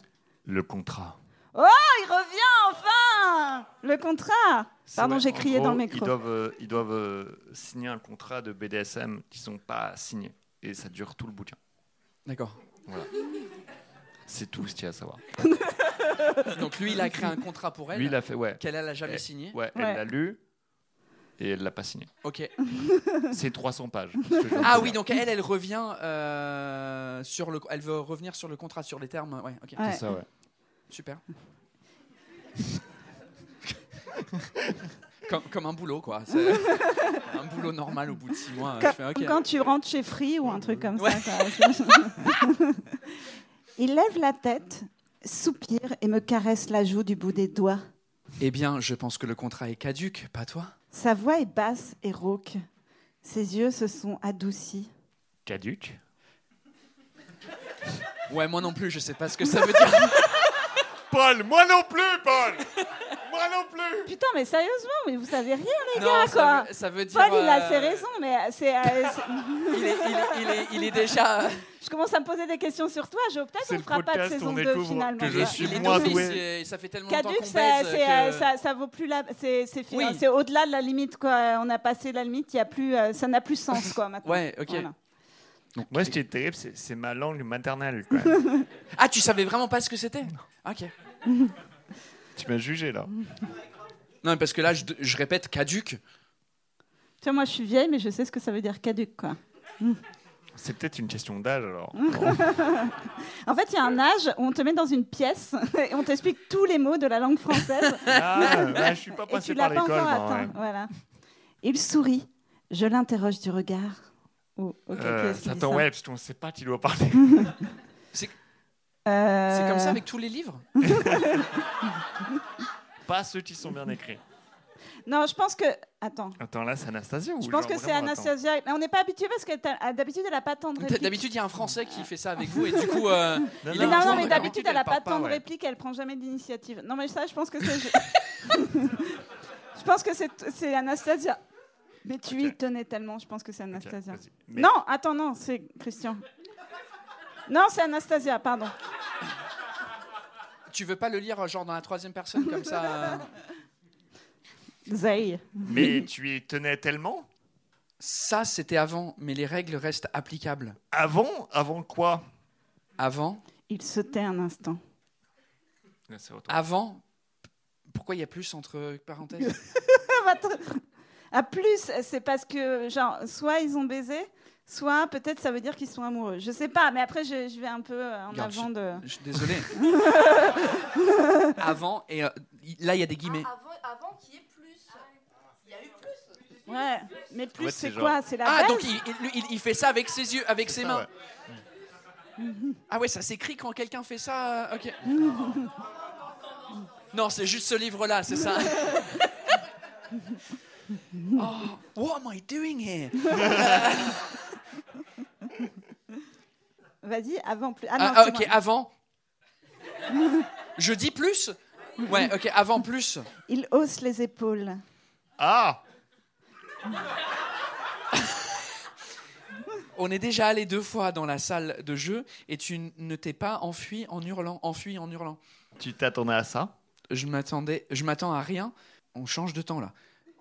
Le contrat. Oh, il revient enfin Le contrat Pardon, j'ai crié gros, dans le micro. Ils doivent, euh, ils doivent euh, signer un contrat de BDSM qui sont pas signés. Et ça dure tout le bouquin. D'accord. C'est tout ce qu'il y a à savoir. Donc lui, il a créé un contrat pour elle, Lui, il a fait, ouais. qu'elle elle a jamais signé. Ouais, elle Ouais. l'a lu et elle l'a pas signé. Ok. C'est 300 pages. Ah oui, donc elle, elle revient euh, sur le, elle veut revenir sur le contrat, sur les termes. Ouais, ok. Ouais. C'est ça, ouais. Super. comme, comme un boulot, quoi. C'est un boulot normal au bout de six mois. Quand, Je fais, ok. quand tu rentres chez Free ou un truc comme Ouais. ça. il lève la tête, soupire et me caresse la joue du bout des doigts. Eh bien, je pense que le contrat est caduque, pas toi? Sa voix est basse et rauque. Ses yeux se sont adoucis. Caduc. Ouais, moi non plus, je sais pas ce que ça veut dire. Paul, moi non plus, Paul Moi non plus Putain, mais sérieusement, mais vous savez rien, les non, gars, ça quoi. veut, ça veut dire. Paul, il a euh, ses raisons, mais c'est, euh, c'est- Il est, il est- il est- il est déjà. je commence à me poser des questions sur toi. Je, peut-être C'est on le fera pas de podcast, saison on 2 découvre finalement. que je il est- suis il est moins doué. Ça fait tellement longtemps Caduc, qu'on ça, baise c'est, que- euh, ça, ça vaut plus la, c'est, c'est, fini. Oui. c'est au-delà de la limite, quoi. On a passé la limite, il y a plus, euh, ça n'a plus sens, quoi, maintenant. Ouais, ok. Voilà. Donc, Moi, ce qui est terrible, c'est c'est ma langue maternelle, quand même. Ah, tu savais vraiment pas ce que c'était? Ok. tu m'as jugé, là. Non, parce que là, je, je répète caduque. Tu vois, moi, je suis vieille, mais je sais ce que ça veut dire caduc, quoi. C'est peut-être une question d'âge alors. En fait, il y a un âge où on te met dans une pièce et on t'explique tous les mots de la langue française. Ah, bah, je suis pas et passé tu par l'as pas l'école. ouais. Voilà. Il sourit. Je l'interroge du regard. Oh, ok, qui Euh, qui parce qu'on sait pas, tu dois parler. C'est Euh, c'est comme ça avec tous les livres pas ceux qui sont bien écrits. Non, je pense que. Attends. Attends, là, c'est Anastasia ou Je pense que c'est. Anastasia. Mais on n'est pas habitué parce que t'as- d'habitude, elle n'a pas tant de répliques. D'habitude, il y a un Français qui fait ça avec vous et du coup, euh, Non, il non, mais d'habitude, elle n'a pas parle tant de répliques, elle prend jamais d'initiative. Non, mais ça, je pense que c'est. je pense que c'est c'est Anastasia. Mais tu y tenais tellement, je pense que c'est Anastasia. Mais- Non, attends, non, c'est Christian. Non, c'est Anastasia, pardon. Tu veux pas le lire genre dans la troisième personne comme ça euh, Zay. Mais tu y tenais tellement? Ça, c'était avant, mais les règles restent applicables. Avant? Avant quoi? Avant, Il se tait un instant. Là, avant. Pourquoi il y a plus entre parenthèses? À plus, c'est parce que, genre, soit ils ont baisé, soit peut-être ça veut dire qu'ils sont amoureux. Je sais pas, mais après, je, je vais un peu euh, en avant de. Je suis désolé. avant, et euh, là, il y a des guillemets. Avant, avant qu'il y ait plus. Il y a eu plus. Ouais, mais plus, fait, c'est quoi C'est la Ah, donc il, il- il- fait ça avec ses yeux, avec ses Ça, mains. ouais. Ah ouais, ça s'écrit quand quelqu'un fait ça. euh, Ok. Non, c'est juste ce livre-là, c'est ça. oh, what am I doing here? Vas-y, avant plus. Ah non, Ah, ah, ok, avant. Je dis plus? Ouais, ok, avant plus. Il hausse les épaules. Ah On est déjà allé deux fois dans la salle de jeu et tu ne t'es pas enfui en hurlant, enfui en hurlant. Tu t'attendais à ça? Je m'attendais, je m'attends à rien. On change de temps là.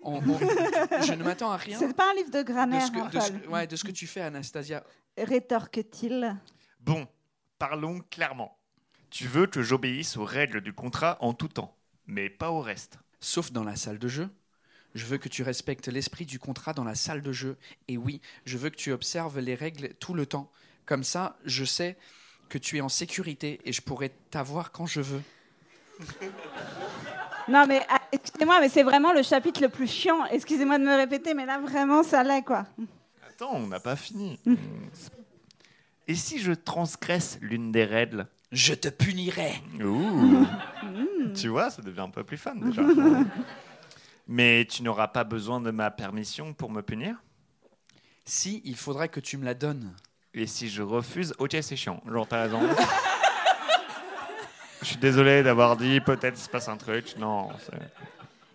On- on- je ne m'attends à rien. C'est pas un livre de De grammaire, ce, que, de, ce, Raphaël. ouais, de ce que tu fais, Anastasia. Rétorque-t-il? Bon, parlons clairement. Tu veux que j'obéisse aux règles du contrat en tout temps, mais pas au reste. Sauf dans la salle de jeu. Je veux que tu respectes l'esprit du contrat dans la salle de jeu. Et oui, je veux que tu observes les règles tout le temps. Comme ça, je sais que tu es en sécurité et je pourrai t'avoir quand je veux. Non, mais ah, excusez-moi, mais c'est vraiment le chapitre le plus chiant. Excusez-moi de me répéter, mais là, vraiment, ça l'est, quoi. Attends, on n'a pas fini. Et si je transgresse l'une des règles? Je te punirai. Ouh. Tu vois, ça devient un peu plus fun déjà. Mais tu n'auras pas besoin de ma permission pour me punir? Si, il faudra que tu me la donnes. Et si je refuse, ok, c'est chiant. Genre, t'as raison. Je suis désolé d'avoir dit peut-être il se passe un truc. Non, c'est-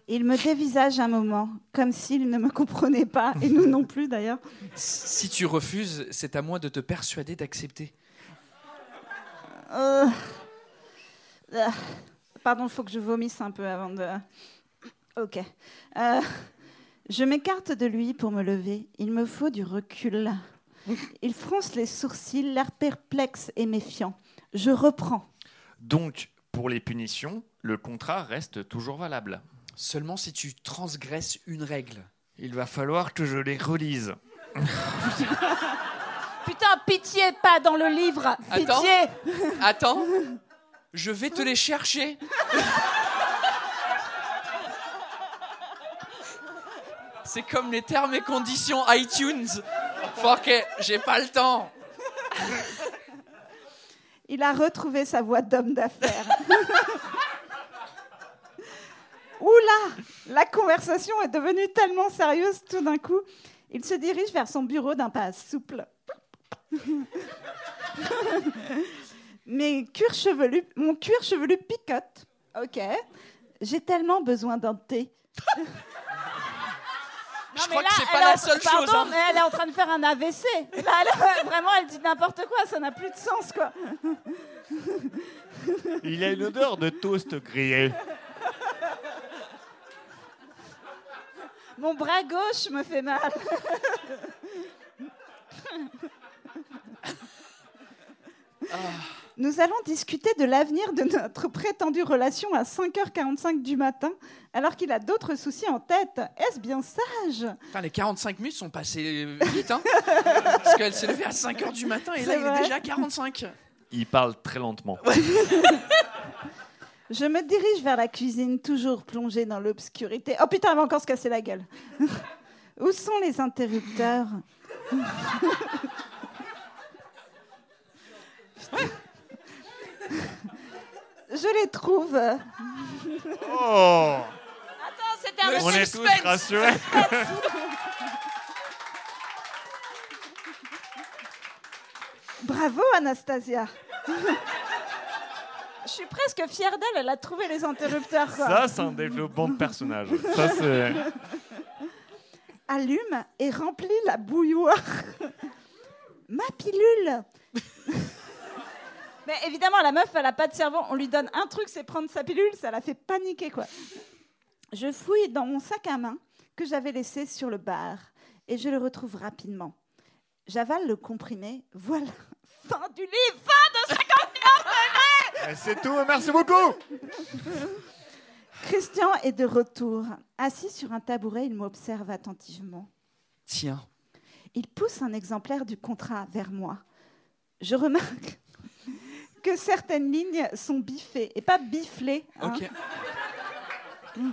Il me dévisage un moment, comme s'il ne me comprenait pas, et nous non plus d'ailleurs. Si tu refuses, c'est à moi de te persuader d'accepter. Euh, euh, Pardon, il faut que je vomisse un peu avant de... Ok. Euh, Je m'écarte de lui pour me lever. Il me faut du recul. Il fronce les sourcils, l'air perplexe et méfiant. Je reprends. Donc, pour les punitions, le contrat reste toujours valable. Seulement si tu transgresses une règle. Il va falloir que je les relise. Putain, pitié, pas dans le livre. Attends. Pitié. Attends, je vais te les chercher. C'est comme les termes et conditions iTunes. Fuck j'ai pas le temps. Il a retrouvé sa voix d'homme d'affaires. Oula La conversation est devenue tellement sérieuse tout d'un coup. Il se dirige vers son bureau d'un pas souple. Mes cuirs chevelus, mon cuir chevelu picote. Ok. J'ai tellement besoin d'un thé. Je Non, mais crois là, que c'est elle pas est la en- seule pardon, chose. hein. mais elle est en train de faire un AVC. Là, elle- vraiment, elle dit n'importe quoi, ça n'a plus de sens, quoi. Il a une odeur de toast grillé. Mon bras gauche me fait mal. Nous allons discuter de l'avenir de notre prétendue relation à 5h45 du matin, alors qu'il a d'autres soucis en tête. Est-ce bien sage? Putain, les 45 minutes sont passées vite, hein Parce qu'elle s'est levée à 5h du matin et là, il est déjà 45. Il parle très lentement. Je me dirige vers la cuisine, toujours plongée dans l'obscurité. Oh putain, elle va encore se casser la gueule. Où sont les interrupteurs? Je les trouve. Oh Attends, c'était un On est tous rassurés. Bravo, Anastasia. Je suis presque fière d'elle, elle a trouvé les interrupteurs. quoi. Ça, c'est un développement de personnage. Ça, c'est. allume et remplit la bouilloire. Ma pilule Mais évidemment, la meuf, elle a pas de cerveau. On lui donne un truc, c'est prendre sa pilule, ça la fait paniquer, quoi. Je fouille dans mon sac à main que j'avais laissé sur le bar et je le retrouve rapidement. J'avale le comprimé. Voilà. Fin du livre. Fin de 51 Eh, C'est tout, merci beaucoup. Christian est de retour. Assis sur un tabouret, il m'observe attentivement. Tiens. Il pousse un exemplaire du contrat vers moi. Je remarque que certaines lignes sont biffées et pas biflées. hein. Ok.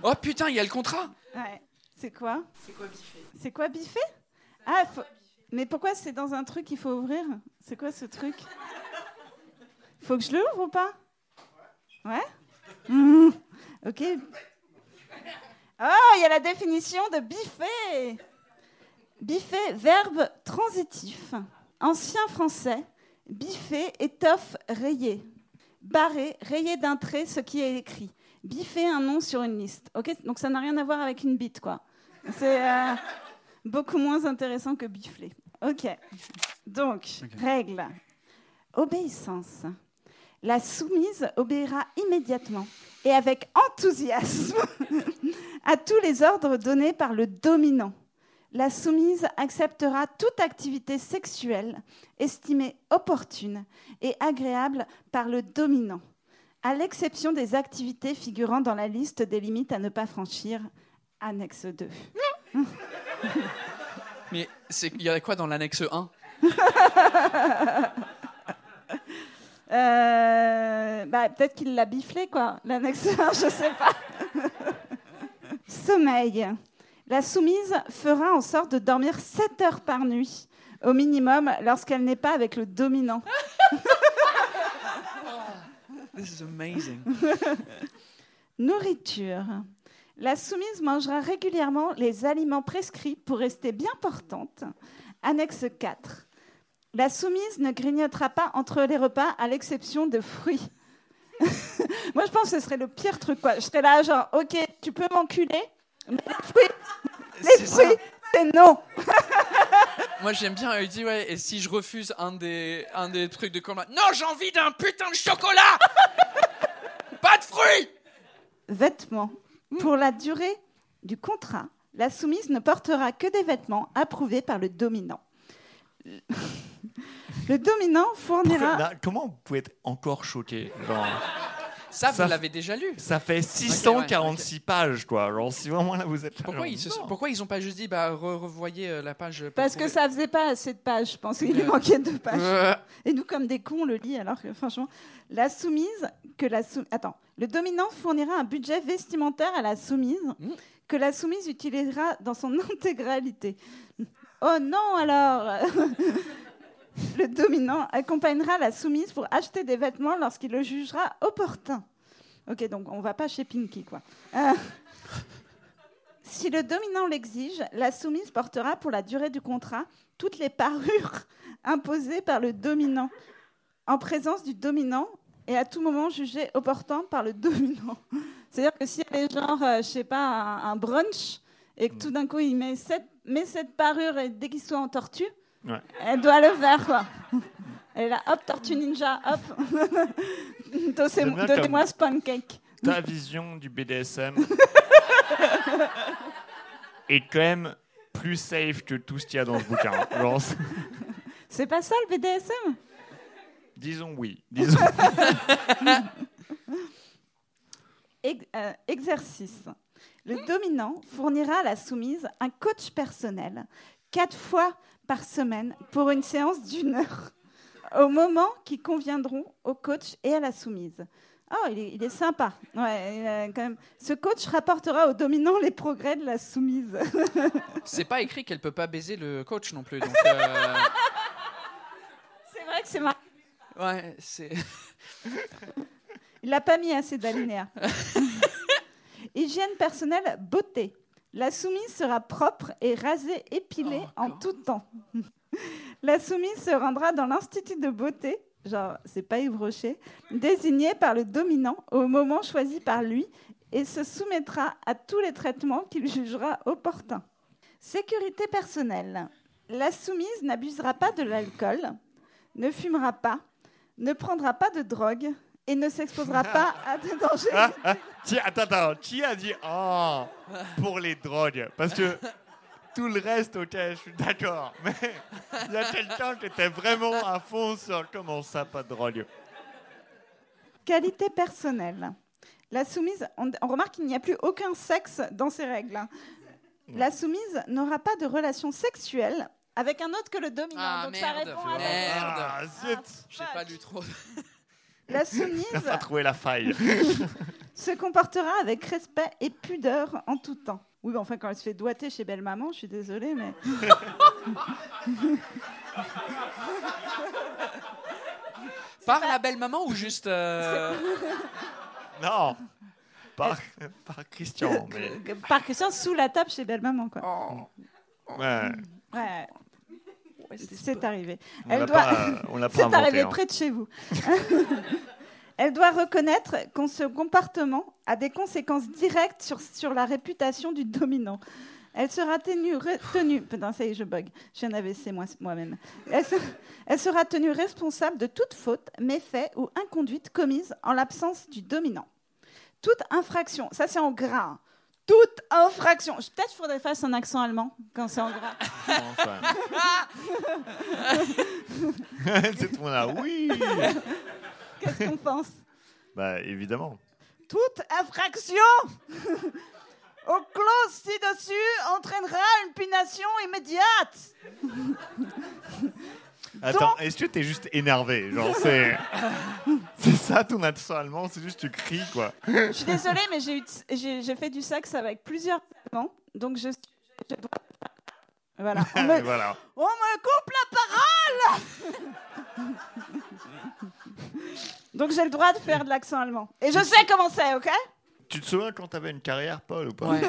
Oh putain, il y a le contrat Ouais. C'est quoi? C'est quoi biffé? C'est quoi biffé? Ah, faut- mais pourquoi c'est dans un truc qu'il faut ouvrir? C'est quoi ce truc? Faut que je le ouvre ou pas? Ouais. Ok. Oh, il y a la définition de biffer. Biffer, verbe transitif. Ancien français, biffer, étoffe, rayer. Barrer, rayer d'un trait ce qui est écrit. Biffer un nom sur une liste. Ok, donc ça n'a rien à voir avec une bite, quoi. C'est euh, beaucoup moins intéressant que bifler. Ok. Donc, règle. Obéissance. La soumise obéira immédiatement et avec enthousiasme à tous les ordres donnés par le dominant. La soumise acceptera toute activité sexuelle estimée opportune et agréable par le dominant, à l'exception des activités figurant dans la liste des limites à ne pas franchir, annexe 2. Mais il y a quoi dans l'annexe 1 Euh, bah, Peut-être qu'il l'a biflé, quoi. L'annexe 1, je sais pas. Sommeil. La soumise fera en sorte de dormir 7 heures par nuit, au minimum, lorsqu'elle n'est pas avec le dominant. This is amazing. Nourriture. La soumise mangera régulièrement les aliments prescrits pour rester bien portante. Annexe 4. La soumise ne grignotera pas entre les repas à l'exception de fruits. Moi, je pense que ce serait le pire truc. Quoi. Je serais là, genre, ok, tu peux m'enculer, mais les fruits, les fruits, c'est non. Moi j'aime bien, il dit ouais, et si je refuse un des, un des trucs de combat Non, j'ai envie d'un putain de chocolat Pas de fruits Vêtements. Pour la durée du contrat, la soumise ne portera que des vêtements approuvés par le dominant. Le dominant fournira. Là, comment vous pouvez être encore choqué Genre, Ça, Ça- vous l'avez déjà lu Ça fait 646 pages, quoi. Genre, si vraiment là vous êtes là. Pourquoi genre, ils, se, pourquoi ils ont pas juste dit bah re- revoyez euh, la page Parce que ça faisait pas assez de pages, je pense. Il lui Ouais. manquait deux pages. Euh, Et nous, comme des cons, on le lit, alors que franchement, la soumise, que la sou- Attends, le dominant fournira un budget vestimentaire à la soumise, Mm. que la soumise utilisera dans son intégralité. Oh non, alors Le dominant accompagnera la soumise pour acheter des vêtements lorsqu'il le jugera opportun. Ok, donc on va pas chez Pinky, quoi. Euh, si le dominant l'exige, la soumise portera pour la durée du contrat toutes les parures imposées par le dominant, en présence du dominant et à tout moment jugées opportun par le dominant. C'est-à-dire que si elle est genre, euh, je sais pas, un, un brunch, et que tout d'un coup il met cette, met cette parure et dès qu'il soit en tortue, Ouais. elle doit le faire, quoi. Elle est là, hop, tortue ninja, hop. Donnez-moi ce pancake. Ta vision du BDSM est quand même plus safe que tout ce qu'il y a dans ce bouquin. Genre, c'est- C'est pas ça le BDSM Disons oui. Disons. Ex- euh, exercice. Le dominant fournira à la soumise un coach personnel quatre fois par semaine pour une séance d'une heure, au moment qui conviendront au coach et à la soumise. Oh, il est, il est sympa. Ouais, il a quand même... Ce coach rapportera au dominant les progrès de la soumise. C'est pas écrit qu'elle peut pas baiser le coach non plus. Donc, euh, C'est vrai que c'est marrant. ouais, c'est. Il n'a pas mis assez d'alinéas. Hygiène personnelle, beauté. La soumise sera propre et rasée, épilée en tout temps. La soumise se rendra dans l'institut de beauté, genre, c'est pas Yves Rocher, désigné par le dominant au moment choisi par lui et se soumettra à tous les traitements qu'il jugera opportuns. Sécurité personnelle. La soumise n'abusera pas de l'alcool, ne fumera pas, ne prendra pas de drogue et ne s'exposera pas à des dangers. Ah, ah, tiens, attends, attends. Qui a dit oh pour les drogues? Parce que tout le reste, ok, je suis d'accord. Mais il y a quelqu'un qui était vraiment à fond sur comment ça, pas de drogue. Qualité personnelle. La soumise, on, on remarque qu'il n'y a plus aucun sexe dans ces règles. La soumise n'aura pas de relation sexuelle avec un autre que le dominant. Ah, Donc ça merde, répond à merde. Ah, zut J'ai pas lu trop. La soumise T'as pas trouvé la faille. se comportera avec respect et pudeur en tout temps. Oui, mais enfin, quand elle se fait doigter chez Belle Maman, je suis désolée, mais. Par la belle maman ou juste. euh, Non, par, par Christian. Mais... Par Christian, sous la table chez Belle Maman, quoi. Ouais, Ouais. C'est arrivé. on Elle l'a doit- pas, on l'a pas C'est arrivé hein. près de chez vous. Elle doit reconnaître qu'on ce comportement a des conséquences directes sur, sur la réputation du dominant. Elle sera tenue, re- tenue putain, ça y est, je bug, je viens d'AVC moi- moi-même. Elle, se- elle sera tenue responsable de toute faute, méfait ou inconduite commise en l'absence du dominant. Toute infraction, ça c'est en gras, hein. Toute infraction, peut-être faudrait que je fasse un accent allemand quand c'est en gras. Ça C'est tout là. Oui Qu'est-ce qu'on pense? Bah, évidemment. toute infraction au clause ci-dessus entraînera une punition immédiate. Attends, est-ce que t'es juste énervé Genre, c'est. C'est ça ton accent allemand, c'est juste tu cries quoi. Je suis désolée, mais j'ai eu- j'ai j'ai fait du sexe avec plusieurs Allemands, donc je, je Voilà. On me, voilà. on me coupe la parole Donc j'ai le droit de faire de l'accent allemand. Et je sais comment c'est, ok? Tu te souviens quand t'avais une carrière, Paul, ou pas Ouais.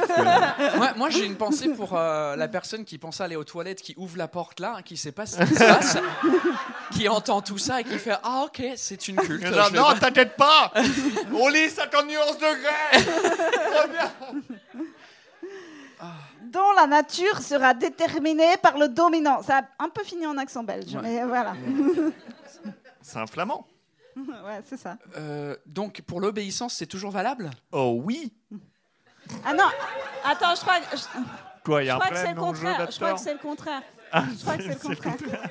Moi, moi, j'ai une pensée pour euh, la personne qui pense aller aux toilettes, qui ouvre la porte là, qui sait pas ce qui se passe, qui entend tout ça et qui fait Ah, ok, c'est une culte. Genre, non, pas- t'inquiète pas On lit 50 nuances degrés Trop bien Dont la nature sera déterminée par le dominant. Ça a un peu fini en accent belge, Ouais. mais voilà. C'est un flamand. ouais, c'est ça. Euh, donc, pour l'obéissance, c'est toujours valable? Oh oui Ah non, attends, je crois, que- je, Quoi, il y je a un crois que c'est le contraire. Je crois que c'est le contraire. Ah, Je crois que c'est le contraire.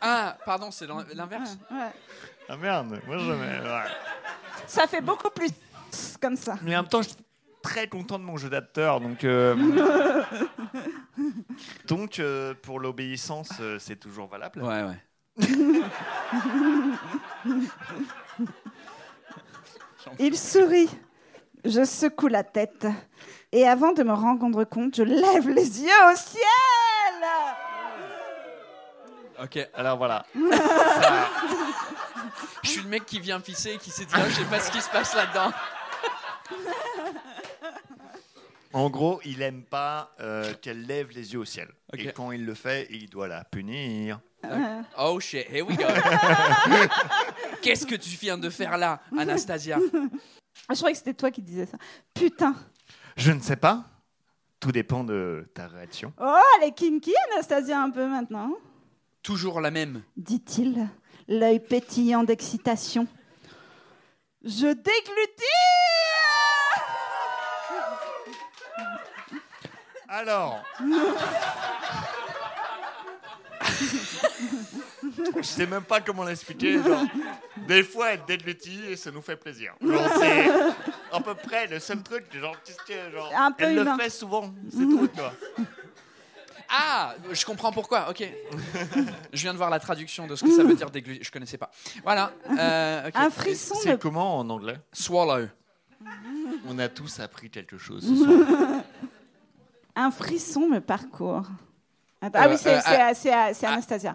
Ah, pardon, c'est l'in- l'inverse. Ouais. Ah merde, moi je mets. ouais. Ça fait beaucoup plus comme ça. Mais en même temps, je suis très content de mon jeu d'acteur, donc. euh, donc, euh, pour l'obéissance, euh, c'est toujours valable. Ouais, ouais. Il sourit. Je secoue la tête. Et avant de me rendre compte, je lève les yeux au ciel. Ok. Alors voilà. Je suis le mec qui vient pisser et qui s'est dit Ah, je sais pas ce qui se passe là-dedans. En gros, il aime pas euh, qu'elle lève les yeux au ciel. Et quand il le fait, il doit la punir. Oh shit, here we go. Qu'est-ce que tu viens de faire là, Anastasia? Je croyais que c'était toi qui disais ça. Putain. Je ne sais pas. Tout dépend de ta réaction. Oh, elle est kinky, Anastasia, un peu maintenant. Toujours la même. Dit-il, l'œil pétillant d'excitation. Je déglutis Alors. Je sais même pas comment l'expliquer. genre, Des fois, elle déglutit et ça nous fait plaisir. C'est à peu près le seul truc. Genre, tu sais, genre, Un peu elle humain. le fait souvent. C'est tout, quoi. Ah, je comprends pourquoi. Ok. je viens de voir la traduction de ce que ça veut dire déglu. Je connaissais pas. Voilà. euh. Un frisson C'est me... comment en anglais? Swallow. On a tous appris quelque chose ce soir. Un frisson me parcourt. Attends, Euh, ah oui, c'est euh, c'est- c'est- c'est ah, Anastasia.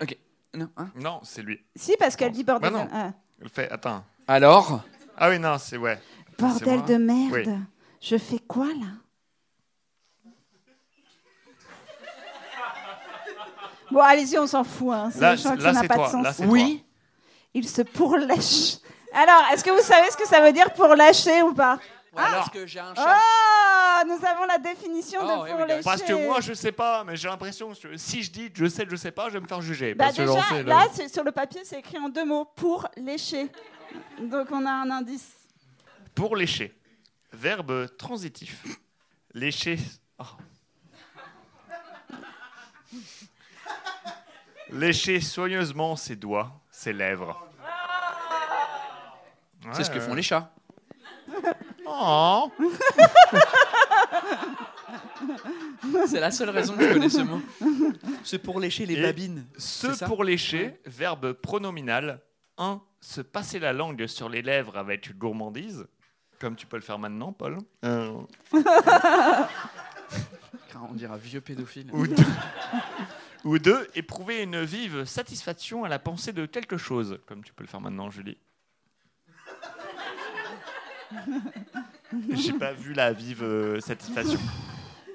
Non, hein? Non, c'est lui. Si, parce qu'elle dit bordel. Bah non. de... ah. Elle fait. Attends. Alors? Ah oui, non, c'est ouais. Bordel de merde. Oui. Je fais quoi là? Bon, allez-y, on s'en fout. Hein. C'est- Là, je crois que là, ça n'a c'est pas toi. de sens. Là, Oui. Il se pourlèche. Alors, est-ce que vous savez ce que ça veut dire pour lâcher ou pas? Parce que j'ai un chat. Ah, nous avons la définition Oh, de go. pourlécher. Parce que moi, je sais pas, mais j'ai l'impression que si je dis je sais, je sais pas, je vais me faire juger. Bah parce déjà, là, c'est- sur le papier, c'est écrit en deux mots pour lécher. Donc on a un indice. Pour lécher. Verbe transitif. Lécher. Oh. Lécher soigneusement ses doigts, ses lèvres. C'est ce que font les chats. Oh. C'est la seule raison que je connais ce mot. C'est pour lécher les Et babines. Ce pour lécher, verbe pronominal. 1. Se passer la langue sur les lèvres avec gourmandise. Comme tu peux le faire maintenant, Paul. Euh, On dirait un vieux pédophile. Ou deux. Ou deux, éprouver une vive satisfaction à la pensée de quelque chose, comme tu peux le faire maintenant, Julie. J'ai pas vu la vive euh, satisfaction.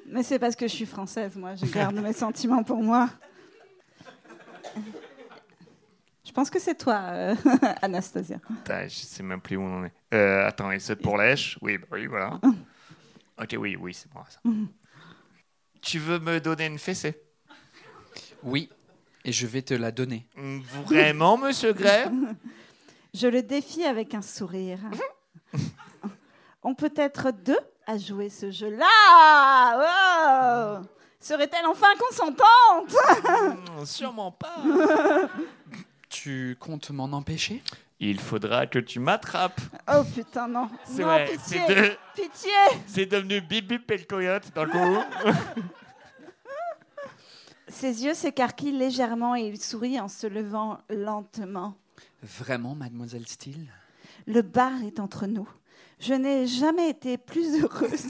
Mais c'est parce que je suis française, moi. Je garde mes sentiments pour moi. Je pense que c'est toi, euh, Anastasia. Putain, je sais même plus où on en est. Euh, attends, et ce pour lèche Oui, bah oui, voilà. Ok, oui, oui, c'est moi ça. Tu veux me donner une fessée? Oui. Et je vais te la donner. Vraiment, monsieur Gray Je le défie avec un sourire. On peut être deux à jouer ce jeu-là. Oh Serait-elle enfin consentante? Hmm, Sûrement pas. Tu comptes m'en empêcher? Il faudra que tu m'attrapes. Oh putain, non. C'est non, vrai, pitié. c'est de- Pitié. C'est devenu Bip Bip et le coyote dans le coup. Ses yeux s'écarquillent légèrement et il sourit en se levant lentement. Vraiment, mademoiselle Steele? Le bar est entre nous. Je n'ai jamais été plus heureuse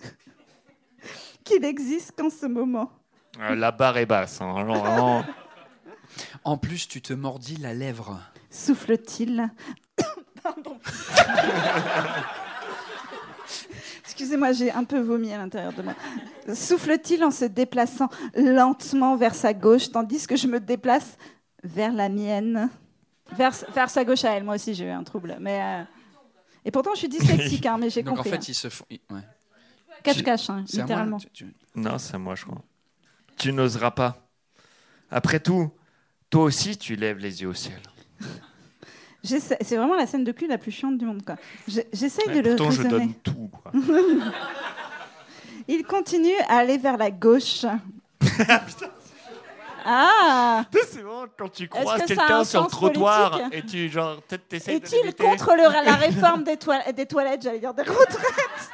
qu'il existe qu'en ce moment. Euh, la barre est basse. hein, genre vraiment. En plus, tu te mordis la lèvre. Souffle-t-il. Pardon. Excusez-moi, j'ai un peu vomi à l'intérieur de moi. Souffle-t-il en se déplaçant lentement vers sa gauche, tandis que je me déplace vers la mienne? Vers, vers sa gauche à elle, moi aussi j'ai eu un trouble. Mais, euh, Et pourtant je suis dyslexique, hein, mais j'ai Donc compris. en fait, ils se font. ils- ouais. Cache-cache, hein, C'est à moi, littéralement. tu- tu- Non, c'est à moi, je crois. Tu n'oseras pas. Après tout, toi aussi, tu lèves les yeux au ciel. C'est vraiment la scène de cul la plus chiante du monde. quoi. Je- J'essaye de le pourtant, je raisonner. donne tout. Quoi. Il continue à aller vers la gauche. ah c'est vraiment quand tu croises que quelqu'un un sur le trottoir et tu genre de Est-il contre le- la réforme des, toilettes, des toilettes, j'allais dire des retraites?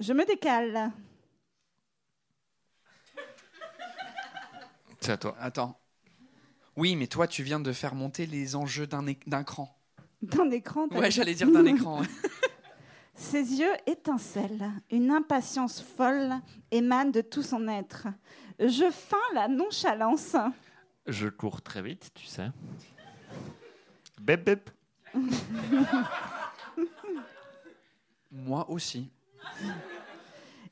Je me décale. C'est à toi. Attends. Oui, mais toi, tu viens de faire monter les enjeux d'un é- d'un cran. D'un écran. t'as Ouais, dit. j'allais dire d'un écran. Ses yeux étincellent. Une impatience folle émane de tout son être. Je feins la nonchalance. Je cours très vite, tu sais. Bep bep. Moi aussi.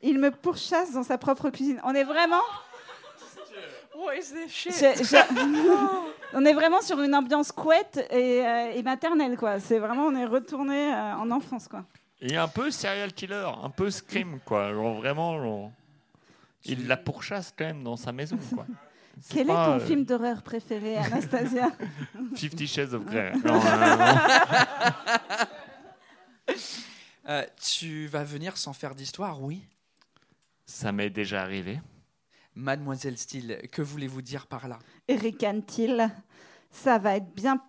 Il me pourchasse dans sa propre cuisine. On est vraiment. Je- je- on est vraiment sur une ambiance couette et, euh, et maternelle, quoi. C'est vraiment, on est retourné euh, en enfance, quoi. Et un peu serial killer, un peu scream, quoi. Genre vraiment, genre, il la pourchasse quand même dans sa maison, quoi. Quel pas, est ton euh, film d'horreur préféré, Anastasia? Fifty Shades of Grey. Euh, Euh, tu vas venir sans faire d'histoire, oui. ça m'est déjà arrivé. Mademoiselle Steele, que voulez-vous dire par là? Ricane-t-il. Ça va être bien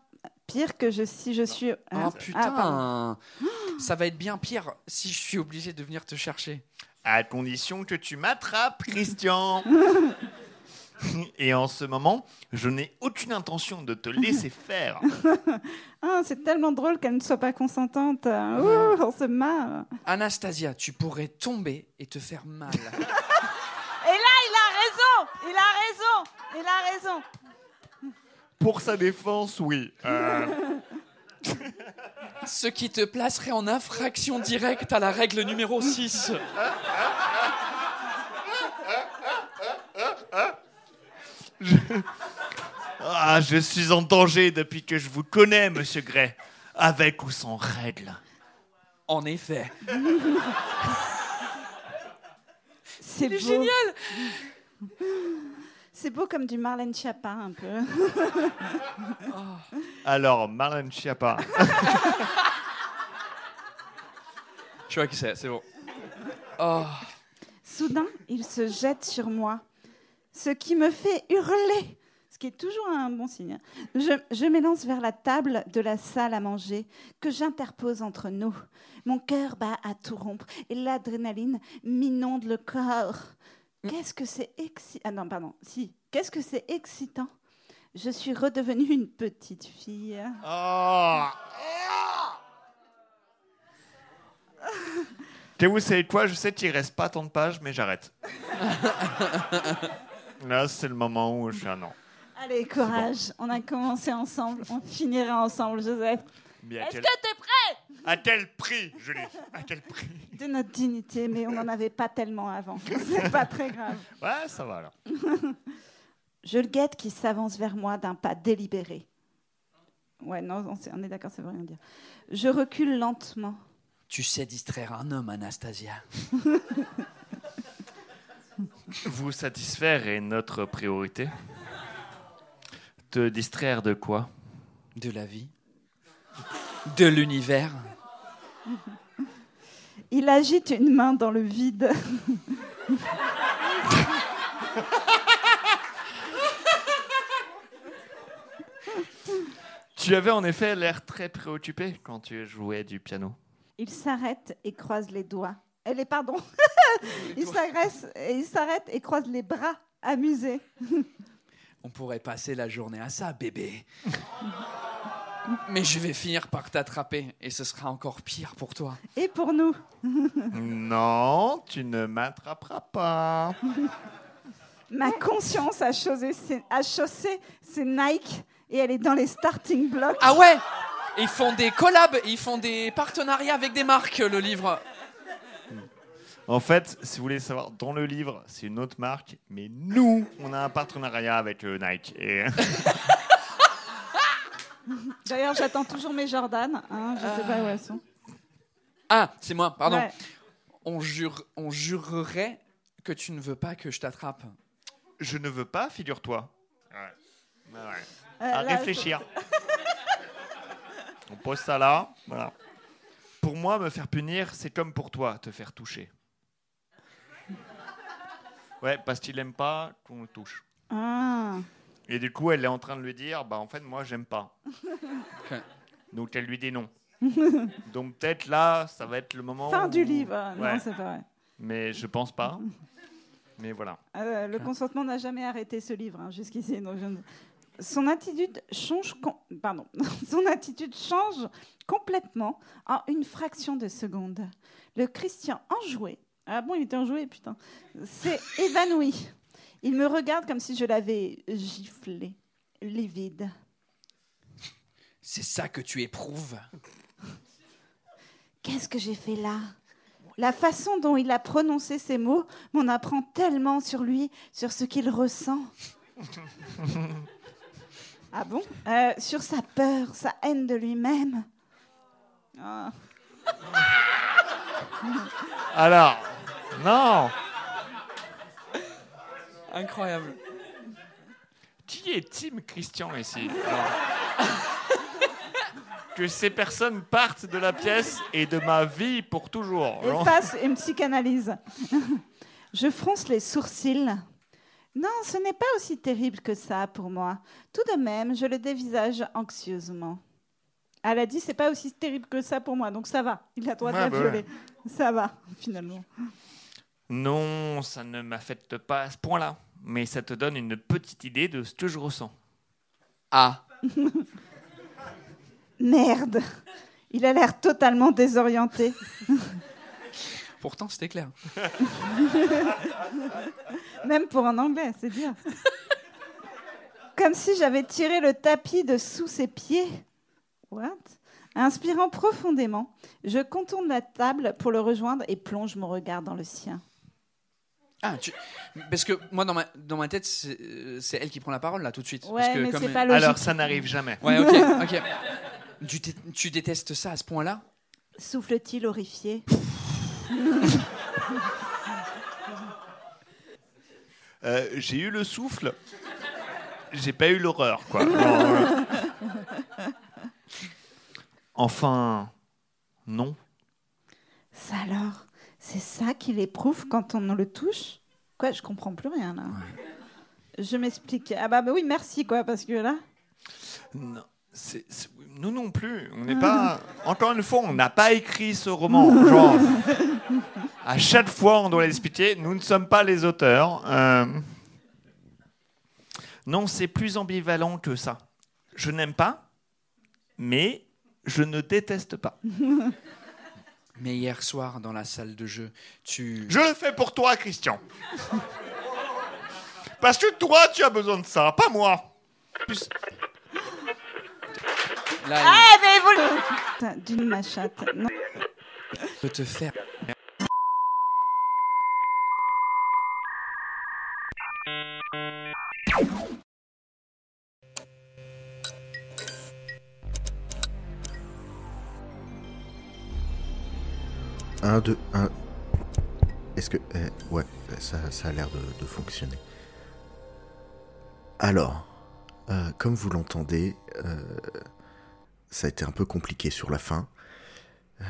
pire que je, si je suis. Oh Ah, putain ah, pardon. Ça va être bien pire si je suis obligé de venir te chercher. À condition que tu m'attrapes, Christian. Et en ce moment, je n'ai aucune intention de te laisser faire. Ah, c'est tellement drôle qu'elle ne soit pas consentante. Ouh, on se marre. Anastasia, tu pourrais tomber et te faire mal. Et là, il a raison Il a raison Il a raison Pour sa défense, oui. Euh, Ce qui te placerait en infraction directe à la règle numéro 6. Ah, je suis en danger depuis que je vous connais, monsieur Gray. Avec ou sans règle. En effet. C'est génial C'est beau comme du Marlène Schiappa, un peu. Alors, Marlène Schiappa. Je vois qui c'est, c'est bon. Oh. Soudain, il se jette sur moi, ce qui me fait hurler, ce qui est toujours un bon signe. Je, je m'élance vers la table de la salle à manger que j'interpose entre nous. Mon cœur bat à tout rompre et l'adrénaline m'inonde le corps. Qu'est-ce que c'est excitant Ah non, pardon, si. Qu'est-ce que c'est excitant? Je suis redevenue une petite fille. Oh. Et vous savez quoi Je sais qu'il reste pas tant de pages, mais j'arrête. Là, c'est le moment où je suis un non. Allez, courage. On a commencé ensemble, on finira ensemble, Joseph. Est-ce quel, que t'es prêt à quel prix, Julie À quel prix De notre dignité, mais on n'en avait pas tellement avant. C'est pas très grave. Ouais, ça va alors. Je le guette qui s'avance vers moi d'un pas délibéré. Ouais, non, on est d'accord, ça veut rien dire. Je recule lentement. Tu sais distraire un homme, Anastasia. Vous satisfaire est notre priorité. Te distraire de quoi? De la vie. De l'univers. Il agite une main dans le vide. Tu avais en effet l'air très préoccupé quand tu jouais du piano. Il s'arrête et croise les doigts. Elle est pardon. il s'agresse- il s'arrête et croise les bras, amusé. On pourrait passer la journée à ça, bébé. Mais je vais finir par t'attraper et ce sera encore pire pour toi. Et pour nous. Non, tu ne m'attraperas pas. Ma conscience a chaussé, ses, a chaussé ses Nike et elle est dans les starting blocks. Ah ouais Ils font des collabs, ils font des partenariats avec des marques, le livre. En fait, si vous voulez savoir, dans le livre, c'est une autre marque, mais nous, on a un partenariat avec euh, Nike. Et... D'ailleurs, j'attends toujours mes Jordan. hein, je sais pas où elles sont. Ah, c'est moi, pardon. Ouais. On, jure, on jurerait que tu ne veux pas que je t'attrape. Je ne veux pas, figure-toi. Ouais. Ouais, ouais. Euh, à là, réfléchir. On pose ça là. Voilà. Pour moi, me faire punir, c'est comme pour toi, te faire toucher. Ouais, parce qu'il aime pas qu'on le touche. Ah. Et du coup, elle est en train de lui dire, bah en fait, moi, j'aime pas. Donc elle lui dit non. Donc peut-être là, ça va être le moment. Fin où- du livre. Ouais. Non, c'est pas vrai. Mais je pense pas. Mais voilà. Euh, le consentement n'a jamais arrêté ce livre hein, jusqu'ici. donc je Son attitude change. com- Pardon. Son attitude change complètement en une fraction de seconde. Le Christian enjoué. Ah bon, il était enjoué, putain. S'est évanoui. Il me regarde comme si je l'avais giflé, livide. C'est ça que tu éprouves. Qu'est-ce que j'ai fait là? La façon dont il a prononcé ces mots m'en apprend tellement sur lui, sur ce qu'il ressent. Ah bon? Euh, Sur sa peur, sa haine de lui-même. Ah. Alors, non. Incroyable. Qui est Tim Christian ici? Que ces personnes partent de la pièce et de ma vie pour toujours. Et face une psychanalyse. Je fronce les sourcils. Non, ce n'est pas aussi terrible que ça pour moi. Tout de même, je le dévisage anxieusement. Elle a dit c'est pas aussi terrible que ça pour moi, donc ça va. Il a droit de Ouais, la bah violer. Ça va, finalement. Non, ça ne m'affecte pas à ce point-là, mais ça te donne une petite idée de ce que je ressens. Ah, Merde Il a l'air totalement désorienté. pourtant c'était clair. Même pour un anglais, c'est bien. Comme si j'avais tiré le tapis de sous ses pieds. What? Inspirant profondément, je contourne la table pour le rejoindre et plonge mon regard dans le sien. Ah, tu... parce que moi dans ma, dans ma tête c'est euh, c'est elle qui prend la parole là tout de suite. Ouais, Parce que mais comme- c'est pas logique. Alors, ça n'arrive jamais. Ouais, ok, ok. Tu, tu détestes ça à ce point-là? Souffle-t-il horrifié? Euh, j'ai eu le souffle, j'ai pas eu l'horreur, quoi. Enfin, non. Ça alors, c'est ça qu'il éprouve quand on le touche Quoi, je comprends plus rien là. Je m'explique. Ah bah, bah oui, merci quoi, parce que là. Non, nous non plus. On n'est pas. Encore une fois, on n'a pas écrit ce roman. Genre, à chaque fois, on doit l'expliquer. Nous ne sommes pas les auteurs. Euh, Non, c'est plus ambivalent que ça. Je n'aime pas, mais je ne déteste pas. Mais hier soir dans la salle de jeu, tu. Je le fais pour toi, Christian. Parce que toi, tu as besoin de ça, pas moi. Plus- Là, Ah, mais vous le- D'une machate. Non. peut te faire. Un, deux, un. Est-ce que. eh, ouais, ça, a l'air de, fonctionner. Alors, euh, comme vous l'entendez, euh, ça a été un peu compliqué sur la fin. Euh,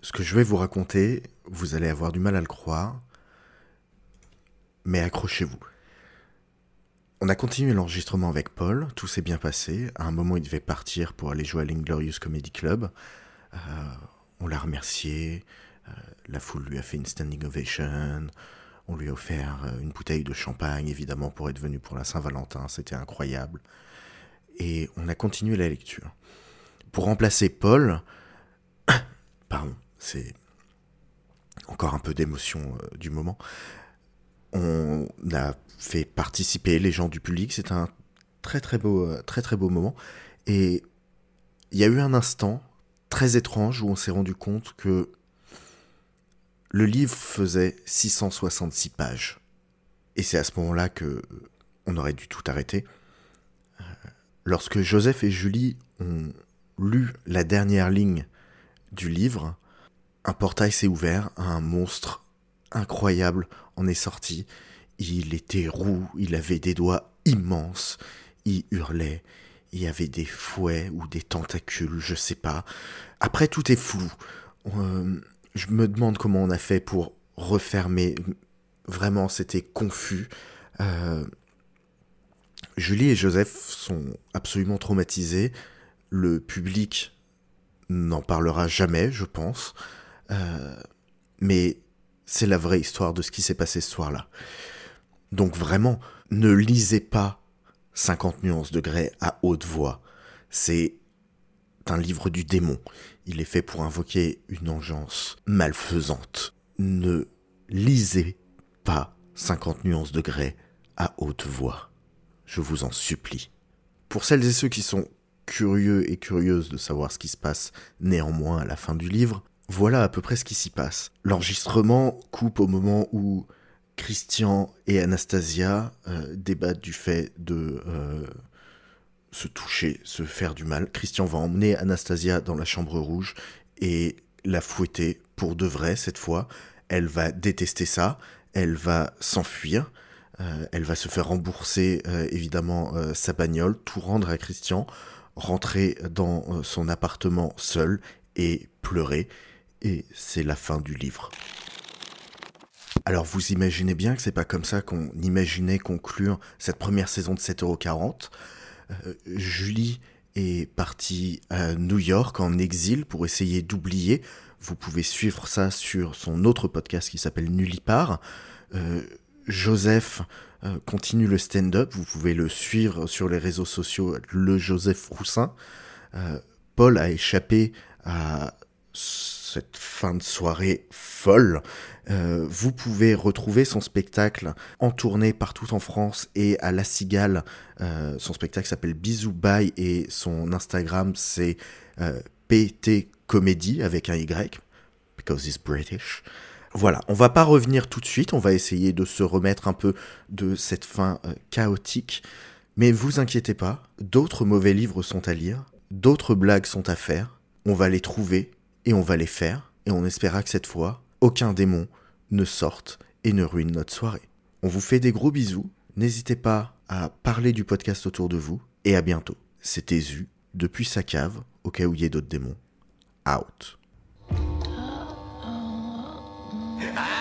ce que je vais vous raconter, vous allez avoir du mal à le croire, mais accrochez-vous. On a continué l'enregistrement avec Paul, tout s'est bien passé. À un moment, il devait partir pour aller jouer à l'Inglorious Comedy Club. On l'a remercié, euh, la foule lui a fait une standing ovation, on lui a offert euh, une bouteille de champagne, évidemment, pour être venu pour la Saint-Valentin, c'était incroyable. Et on a continué la lecture. Pour remplacer Paul, pardon, c'est encore un peu d'émotion euh, du moment, on a fait participer les gens du public, c'est un très très beau, très très beau moment. Et il y a eu un instant très étrange où on s'est rendu compte que le livre faisait 666 pages. Et c'est à ce moment-là que euh, on aurait dû tout arrêter. Euh, Lorsque Joseph et Julie ont lu la dernière ligne du livre, un portail s'est ouvert, un monstre incroyable en est sorti. Il était roux, il avait des doigts immenses, il hurlait, il y avait des fouets ou des tentacules, je sais pas. Après, tout est flou. Euh, je me demande comment on a fait pour refermer. Vraiment, c'était confus. Euh, Julie et Joseph sont absolument traumatisés. Le public n'en parlera jamais, je pense. Euh, mais c'est la vraie histoire de ce qui s'est passé ce soir-là. Donc vraiment, ne lisez pas 50 nuances de à haute voix. C'est un livre du démon. Il est fait pour invoquer une engeance malfaisante. Ne lisez pas 50 nuances de grès à haute voix. Je vous en supplie. Pour celles et ceux qui sont curieux et curieuses de savoir ce qui se passe néanmoins à la fin du livre, voilà à peu près ce qui s'y passe. L'enregistrement coupe au moment où Christian et Anastasia euh, débattent du fait de euh, se toucher, se faire du mal. Christian va emmener Anastasia dans la chambre rouge et la fouetter pour de vrai cette fois. Elle va détester ça, elle va s'enfuir, euh, elle va se faire rembourser évidemment sa bagnole, tout rendre à Christian, rentrer dans son appartement seul et pleurer. Et c'est la fin du livre. Alors vous imaginez bien que c'est pas comme ça qu'on imaginait conclure cette première saison de 7,40€. Euh, Julie est partie à New York en exil pour essayer d'oublier. Vous pouvez suivre ça sur son autre podcast qui s'appelle Nullipar. Euh, Joseph euh, continue le stand-up. Vous pouvez le suivre sur les réseaux sociaux, le Joseph Roussin. Euh, Paul a échappé à cette fin de soirée folle. Euh, vous pouvez retrouver son spectacle en tournée partout en France et à La Cigale. Euh, son spectacle s'appelle Bisou Bye et son Instagram c'est euh, PT Comedy avec un Y, because he's British. Voilà, on va pas revenir tout de suite, on va essayer de se remettre un peu de cette fin euh, chaotique. Mais vous inquiétez pas, d'autres mauvais livres sont à lire, d'autres blagues sont à faire, on va les trouver et on va les faire, et on espéra que cette fois, aucun démon ne sorte et ne ruine notre soirée. On vous fait des gros bisous, n'hésitez pas à parler du podcast autour de vous, et à bientôt. C'était Zu, depuis sa cave, au cas où il y ait d'autres démons. Out.